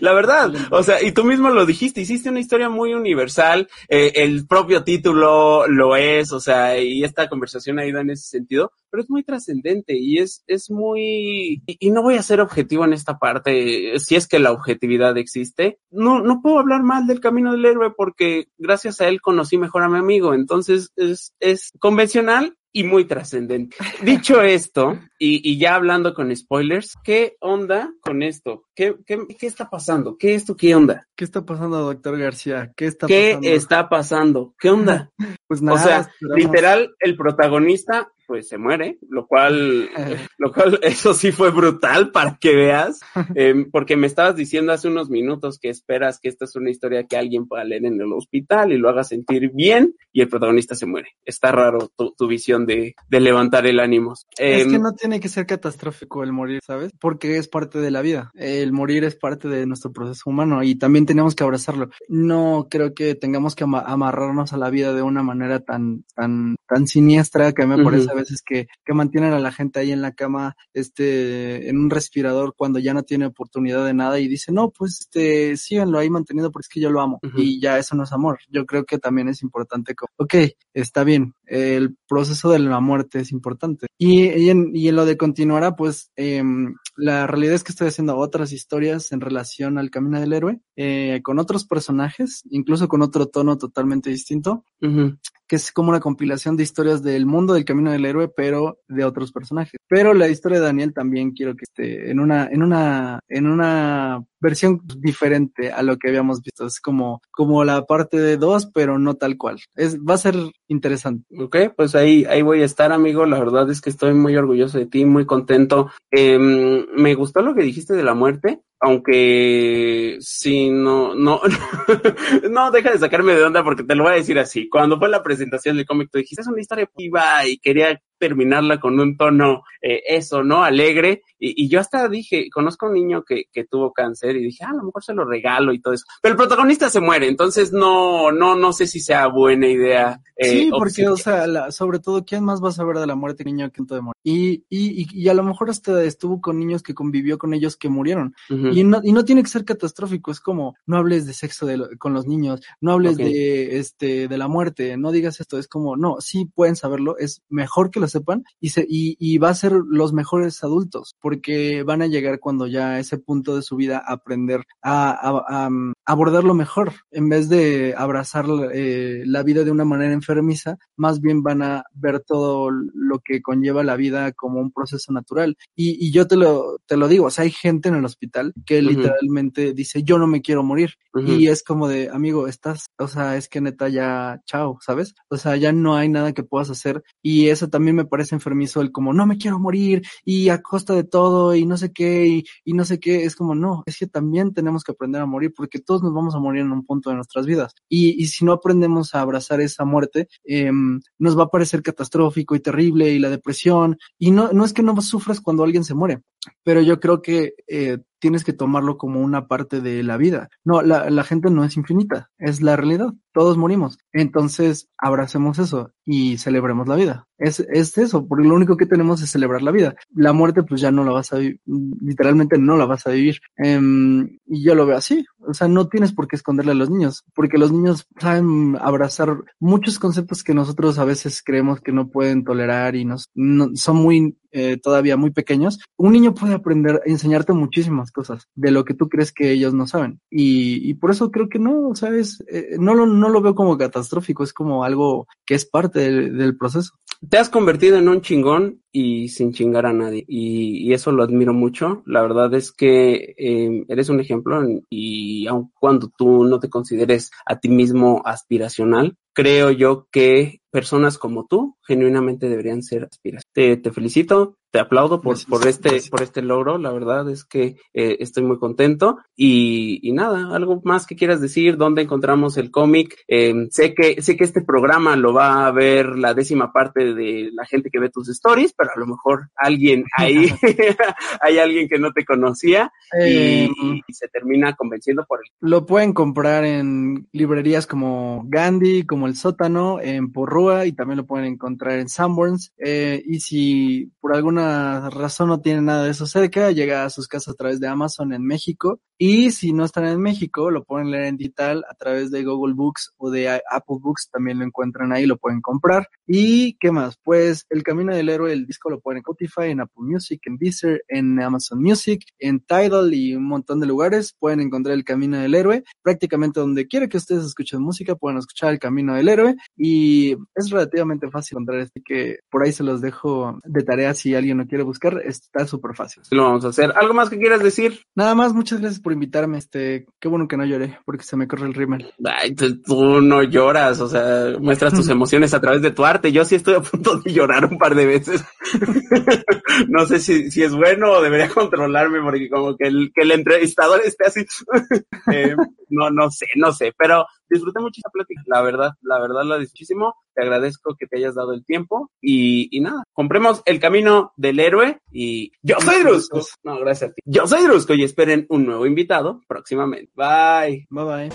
La verdad, o sea, y tú mismo lo dijiste, hiciste una historia muy universal, eh, el propio título lo es, o sea, y esta conversación ha ido en ese sentido, pero es muy trascendente y es, es muy, y, y no voy a ser objetivo en esta parte, si es que la objetividad existe, no, no puedo hablar mal del camino del héroe porque gracias a él conocí mejor a mi amigo, entonces es, es convencional, y muy trascendente. Dicho esto, y, y ya hablando con spoilers, ¿qué onda con esto? ¿Qué, qué, qué está pasando? ¿Qué esto? ¿Qué onda? ¿Qué está pasando, doctor García? ¿Qué está ¿Qué pasando? está pasando? ¿Qué onda? Pues o nada, sea, esperamos. literal, el protagonista pues se muere, lo cual, lo cual, eso sí fue brutal para que veas, eh, porque me estabas diciendo hace unos minutos que esperas que esta es una historia que alguien pueda leer en el hospital y lo haga sentir bien y el protagonista se muere. Está raro tu, tu visión de, de levantar el ánimo. Es Eh, que no tiene que ser catastrófico el morir, ¿sabes? Porque es parte de la vida. El morir es parte de nuestro proceso humano y también tenemos que abrazarlo. No creo que tengamos que ama- amarrarnos a la vida de una manera tan, tan, tan siniestra que me Ujú. parece a veces que, que mantienen a la gente ahí en la cama, este, en un respirador cuando ya no tiene oportunidad de nada y dice, no, pues, este, síganlo ahí manteniendo porque es que yo lo amo. Ujú. Y ya eso no es amor. Yo creo que también es importante, como, ok, está bien, el proceso de la muerte es importante. Y, y, en, y en lo de continuará, pues, em, la realidad es que estoy haciendo otras historias en relación al camino del héroe, eh, con otros personajes, incluso con otro tono totalmente distinto, ujú. Que es como una compilación de historias del mundo del camino del héroe, pero de otros personajes. Pero la historia de Daniel también quiero que esté en una, en una, en una versión diferente a lo que habíamos visto. Es como, como la parte de dos, pero no tal cual. Es, va a ser interesante. Ok, pues ahí, ahí voy a estar, amigo. La verdad es que estoy muy orgulloso de ti, muy contento. Em, me gustó lo que dijiste de la muerte, aunque sí, no, no, no, deja de sacarme de onda porque te lo voy a decir así. Cuando fue la presentación del cómic, tú dijiste, es una historia viva y quería terminarla con un tono, eh, eso, ¿no? Alegre. Y, y yo hasta dije, conozco a un niño que, que tuvo cáncer y dije, ah, a lo mejor se lo regalo y todo eso. Pero el protagonista se muere, entonces no, no, no sé si sea buena idea. eh, Sí, porque, o sea, la- sobre todo, ¿quién más va a saber de la muerte de un niño que de morir? Y, y, y, a lo mejor hasta estuvo con niños que convivió con ellos que murieron. Y no, y no tiene que ser catastrófico, es como, no hables de sexo de lo- con los niños, no hables de, este, de la muerte, no digas esto, es como, no, sí pueden saberlo, es mejor que lo sepan y se, y, y va a ser los mejores adultos, porque van a llegar cuando ya a ese punto de su vida a aprender a, a- a, um, abordarlo mejor, en vez de abrazar eh, la vida de una manera enfermiza, más bien van a ver todo lo que conlleva la vida como un proceso natural. Y, y yo te lo, te lo digo, o sea, hay gente en el hospital que literalmente dice, yo no me quiero morir. Y es como de, amigo, estás, o sea, es que neta ya, chao, ¿sabes? O sea, ya no hay nada que puedas hacer. Y eso también me parece enfermizo, el como, no me quiero morir y a costa de todo y no sé qué y, y no sé qué. Es como, no, es que también tenemos que aprender a morir porque todos nos vamos a morir en un punto de nuestras vidas. Y, y si no aprendemos a abrazar esa muerte, em, nos va a parecer catastrófico y terrible y la depresión. Y no, no es que no sufras cuando alguien se muere, pero yo creo que eh, tienes que tomarlo como una parte de la vida. No, la, la gente no es infinita, es la realidad. Todos morimos. Entonces, abracemos eso y celebremos la vida. Es, es eso, porque lo único que tenemos es celebrar la vida. La muerte, pues ya no la vas a vivir, literalmente no la vas a vivir. Em, y yo lo veo así. O sea, no tienes por qué esconderle a los niños, porque los niños saben abrazar muchos conceptos que nosotros a veces creemos que no pueden tolerar y nos, no, son muy eh, todavía muy pequeños, un niño puede aprender, enseñarte muchísimas cosas de lo que tú crees que ellos no saben. Y, y por eso creo que no, ¿sabes? Eh, no, lo, no lo veo como catastrófico, es como algo que es parte del, proceso. Te has convertido en un chingón y sin chingar a nadie. Y, eso lo admiro mucho. La verdad es que eh, eres un ejemplo y aun cuando tú no te consideres a ti mismo aspiracional, creo yo que personas como tú genuinamente deberían ser aspiracionales. Te felicito, te aplaudo por, Gracias, por este, gracias. por este logro. La verdad es que eh, estoy muy contento. Y, y nada, algo más que quieras decir, dónde encontramos el cómic. Eh, sé que, sé que este programa lo va a ver la décima parte de la gente que ve tus stories, pero a lo mejor alguien ahí, hay alguien que no te conocía Eh, y, y se termina convenciendo por el Lo pueden comprar en librerías como Gandhi, como El Sótano, en Porrúa y también lo pueden encontrar en Sanborns. Eh, y si por alguna razón no tienen nada de eso cerca, llega a sus casas a través de Amazon en México. Y si no están en México, lo pueden leer en digital a través de Google Books o de Apple Books, también lo encuentran ahí, lo pueden comprar. ¿Y qué más? Pues El Camino del Héroe, el disco lo pueden en Spotify, en Apple Music, en Deezer, en Amazon Music, en Tidal y un montón de lugares. Pueden encontrar El Camino del Héroe. Prácticamente donde quiera que ustedes escuchen música, pueden escuchar El Camino del Héroe. Y es relativamente fácil encontrar este que por ahí se los dejo de tarea si alguien lo quiere buscar. Está súper fácil. lo vamos a hacer. ¿Algo más que quieras decir? Nada más, muchas gracias por invitarme. Este, qué bueno que no lloré porque se me corre el rímel. Ay, tú, tú no lloras, o sea, muestras tus emociones a través de tu arte. Yo sí estoy a punto de llorar un par de veces. no sé si, si es bueno o debería controlarme porque como que el, que el entrevistador esté así. Eh, no, no sé, no sé, pero disfruté mucho esa plática. La verdad, la verdad la disfruté muchísimo. Te agradezco que te hayas dado el tiempo y, y nada, compremos el camino del héroe y yo soy Drusco. No, gracias a ti. Yo soy Drusco y esperen un nuevo invitado próximamente. Bye. Bye bye.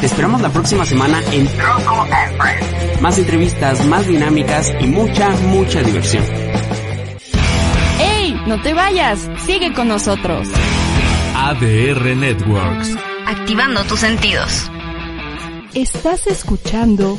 Te esperamos la próxima semana en Tronco and Friends. Más entrevistas, más dinámicas y mucha, mucha diversión. ¡Ey! No te vayas, sigue con nosotros. ADR Networks. Activando tus sentidos. Estás escuchando